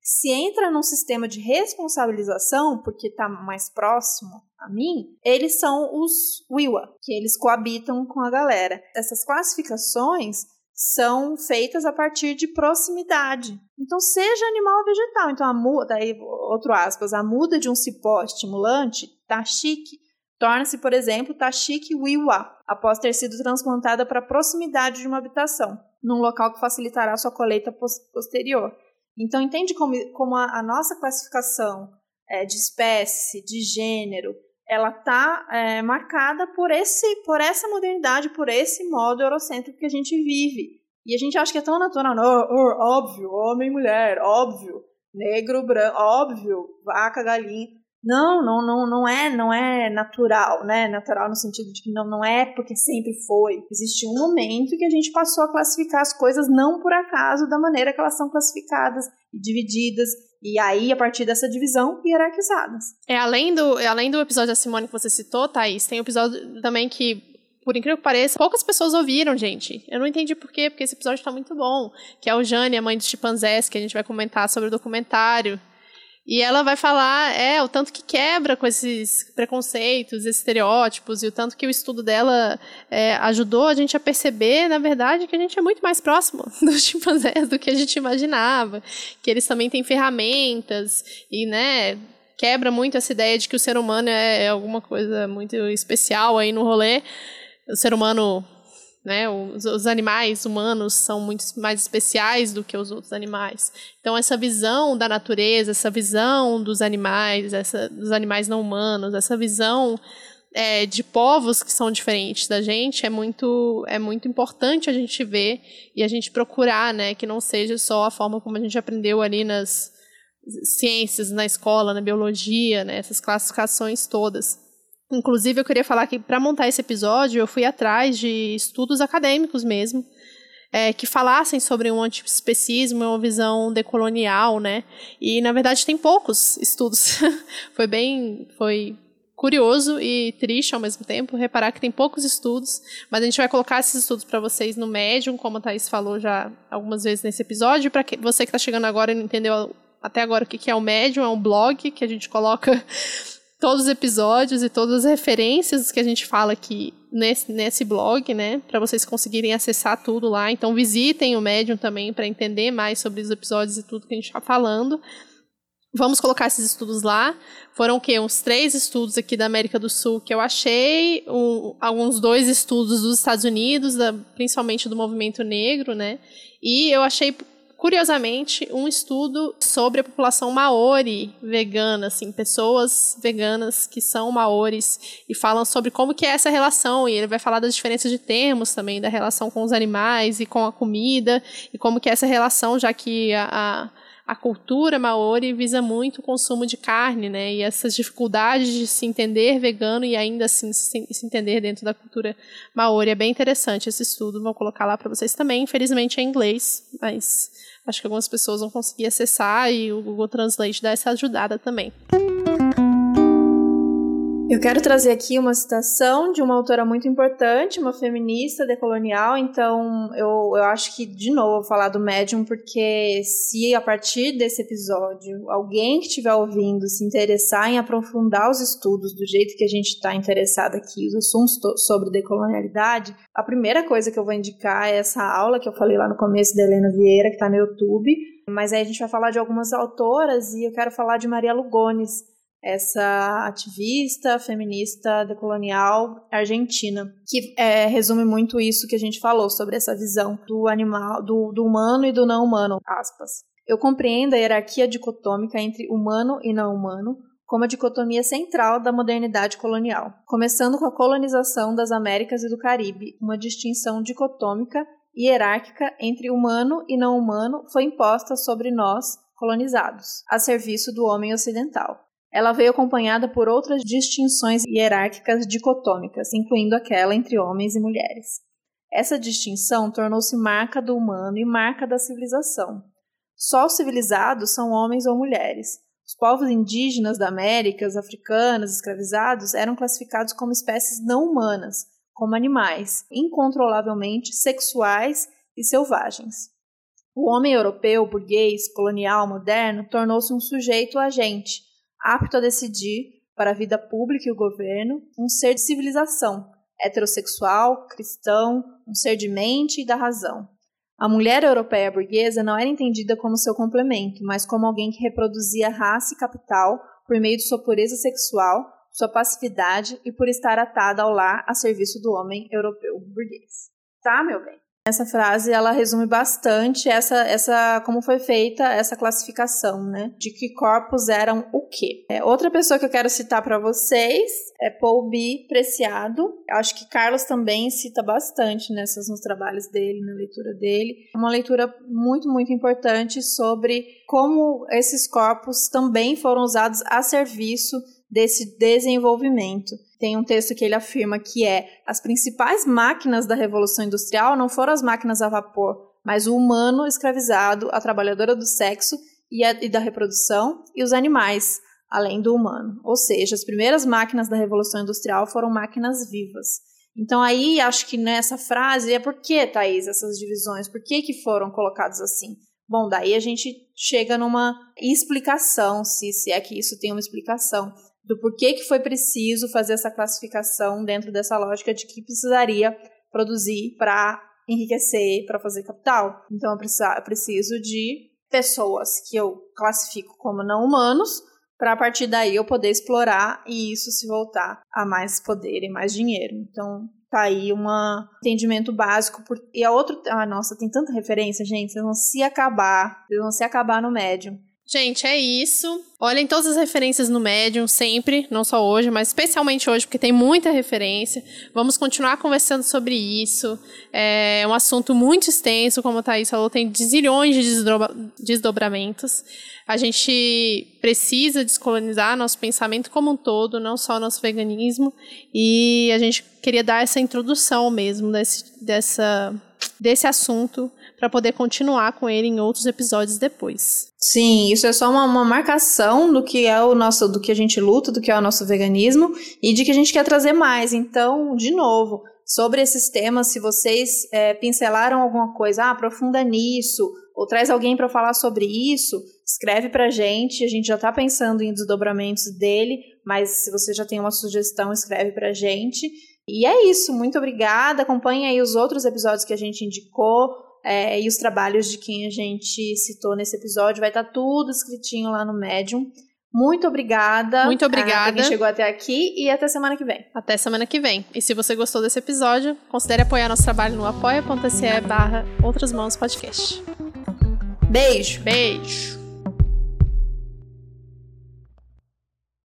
se entra num sistema de responsabilização, porque está mais próximo a mim, eles são os Wiwa, que eles coabitam com a galera. Essas classificações são feitas a partir de proximidade. Então, seja animal ou vegetal. Então, a muda, aí, outro aspas, a muda de um cipó estimulante, chique, torna-se, por exemplo, chique wiwa, após ter sido transplantada para a proximidade de uma habitação, num local que facilitará sua colheita posterior. Então, entende como, como a, a nossa classificação é, de espécie, de gênero, ela está é, marcada por esse, por essa modernidade, por esse modo eurocêntrico que a gente vive. E a gente acha que é tão natural, óbvio, homem e mulher, óbvio, negro, branco, óbvio, vaca, galinha. Não, não, não, não é, não é natural, né? Natural no sentido de que não, não é porque sempre foi. Existe um momento que a gente passou a classificar as coisas não por acaso da maneira que elas são classificadas e divididas e aí, a partir dessa divisão, hierarquizadas. É, além do, é, além do episódio da Simone que você citou, Thaís, tem um episódio também que por incrível que pareça, poucas pessoas ouviram, gente. Eu não entendi por quê, porque esse episódio tá muito bom. Que é o Jane, a mãe dos chimpanzés, que a gente vai comentar sobre o documentário. E ela vai falar, é, o tanto que quebra com esses preconceitos, esses estereótipos, e o tanto que o estudo dela é, ajudou a gente a perceber, na verdade, que a gente é muito mais próximo dos chimpanzés do que a gente imaginava. Que eles também têm ferramentas, e, né, quebra muito essa ideia de que o ser humano é, é alguma coisa muito especial aí no rolê. O ser humano né? Os, os, animais humanos são muito mais especiais do que os outros animais. Então essa visão da natureza, essa visão dos animais, essa dos animais não humanos, essa visão é, de povos que são diferentes da gente é muito é muito importante a gente ver e a gente procurar, né? Que não seja só a forma como a gente aprendeu ali nas ciências, na escola, na biologia, né? Essas classificações todas. Inclusive, eu queria falar que para montar esse episódio, eu fui atrás de estudos acadêmicos mesmo, é, que falassem sobre um antiespecismo, uma visão decolonial, né? E na verdade tem poucos estudos. foi bem, foi curioso e triste ao mesmo tempo reparar que tem poucos estudos, mas a gente vai colocar esses estudos para vocês no Medium, como a Thais falou já algumas vezes nesse episódio. Para você que está chegando agora e não entendeu até agora o que é o Medium, é um blog que a gente coloca todos os episódios e todas as referências que a gente fala aqui nesse, nesse blog, né? Para vocês conseguirem acessar tudo lá. Então visitem o Medium também para entender mais sobre os episódios e tudo que a gente está falando. Vamos colocar esses estudos lá. Foram o quê? Uns três estudos aqui da América do Sul que eu achei, um, alguns dois estudos dos Estados Unidos, da, principalmente do movimento negro, né? E eu achei curiosamente, um estudo sobre a população maori vegana, assim, pessoas veganas que são maores e falam sobre como que é essa relação, e ele vai falar das diferenças de termos também, da relação com os animais e com a comida, e como que é essa relação, já que a, a a cultura maori visa muito o consumo de carne, né? E essas dificuldades de se entender vegano e ainda assim se, entender dentro da cultura maori é bem interessante esse estudo. Vou colocar lá para vocês também. Infelizmente é em inglês, mas acho que algumas pessoas vão conseguir acessar e o Google Translate dá essa ajudada também. Eu quero trazer aqui uma citação de uma autora muito importante, uma feminista decolonial, então eu, eu acho que, de novo, vou falar do médium, porque se a partir desse episódio alguém que estiver ouvindo se interessar em aprofundar os estudos do jeito que a gente está interessado aqui, os assuntos sobre decolonialidade, a primeira coisa que eu vou indicar é essa aula que eu falei lá no começo da Helena Vieira, que está no YouTube, mas aí a gente vai falar de algumas autoras e eu quero falar de Maria Lugones essa ativista feminista decolonial argentina, que é, resume muito isso que a gente falou sobre essa visão do animal, do, do humano e do não humano, aspas. Eu compreendo a hierarquia dicotômica entre humano e não humano como a dicotomia central da modernidade colonial, começando com a colonização das Américas e do Caribe, uma distinção dicotômica e hierárquica entre humano e não humano foi imposta sobre nós, colonizados, a serviço do homem ocidental. Ela veio acompanhada por outras distinções hierárquicas dicotômicas, incluindo aquela entre homens e mulheres. Essa distinção tornou-se marca do humano e marca da civilização. Só os civilizados são homens ou mulheres. Os povos indígenas da América, os africanos, escravizados, eram classificados como espécies não humanas, como animais, incontrolavelmente sexuais e selvagens. O homem europeu, burguês, colonial, moderno, tornou-se um sujeito agente, apto a decidir para a vida pública e o governo, um ser de civilização, heterossexual, cristão, um ser de mente e da razão. A mulher europeia burguesa não era entendida como seu complemento, mas como alguém que reproduzia raça e capital por meio de sua pureza sexual, sua passividade e por estar atada ao lar a serviço do homem europeu burguês. Tá, meu bem? Essa frase ela resume bastante essa, essa como foi feita essa classificação, né? De que corpos eram o quê? É, outra pessoa que eu quero citar para vocês é Paul B. Preciado. Acho que Carlos também cita bastante nessas nos trabalhos dele, na leitura dele. Uma leitura muito muito importante sobre como esses corpos também foram usados a serviço desse desenvolvimento. Tem um texto que ele afirma que é as principais máquinas da Revolução Industrial não foram as máquinas a vapor, mas o humano escravizado, a trabalhadora do sexo e, a, e da reprodução e os animais, além do humano. Ou seja, as primeiras máquinas da Revolução Industrial foram máquinas vivas. Então aí acho que nessa frase é por que, Thaís, essas divisões? Por que, que foram colocados assim? Bom, daí a gente chega numa explicação, se, se é que isso tem uma explicação do porquê que foi preciso fazer essa classificação dentro dessa lógica de que precisaria produzir para enriquecer, para fazer capital. Então eu preciso de pessoas que eu classifico como não humanos, para a partir daí eu poder explorar e isso se voltar a mais poder e mais dinheiro. Então tá aí um entendimento básico. Por... E a outro. Ah, nossa, tem tanta referência, gente. Vocês vão se acabar. Vocês vão se acabar no médium. Gente, é isso. Olhem todas as referências no Medium, sempre, não só hoje, mas especialmente hoje, porque tem muita referência. Vamos continuar conversando sobre isso. É um assunto muito extenso, como a Thaís falou, tem zilhões de desdobramentos. A gente precisa descolonizar nosso pensamento como um todo, não só nosso veganismo. E a gente queria dar essa introdução mesmo desse, dessa, desse assunto para poder continuar com ele em outros episódios depois. Sim, isso é só uma, uma, marcação do que é o nosso, do que a gente luta, do que é o nosso veganismo e de que a gente quer trazer mais. Então, de novo, sobre esses temas, se vocês é, pincelaram alguma coisa, ah, aprofunda nisso, ou traz alguém para falar sobre isso, escreve para a gente. A gente já está pensando em desdobramentos dele, mas se você já tem uma sugestão, escreve para a gente. E é isso, muito obrigada. Acompanhe aí os outros episódios que a gente indicou é, e os trabalhos de quem a gente citou nesse episódio. Vai estar tá tudo escritinho lá no Medium. Muito obrigada. Muito obrigada. quem chegou até aqui e até semana que vem. Até semana que vem. E se você gostou desse episódio, considere apoiar nosso trabalho no apoia.se barra Outras Mãos Podcast. Beijo. Beijo.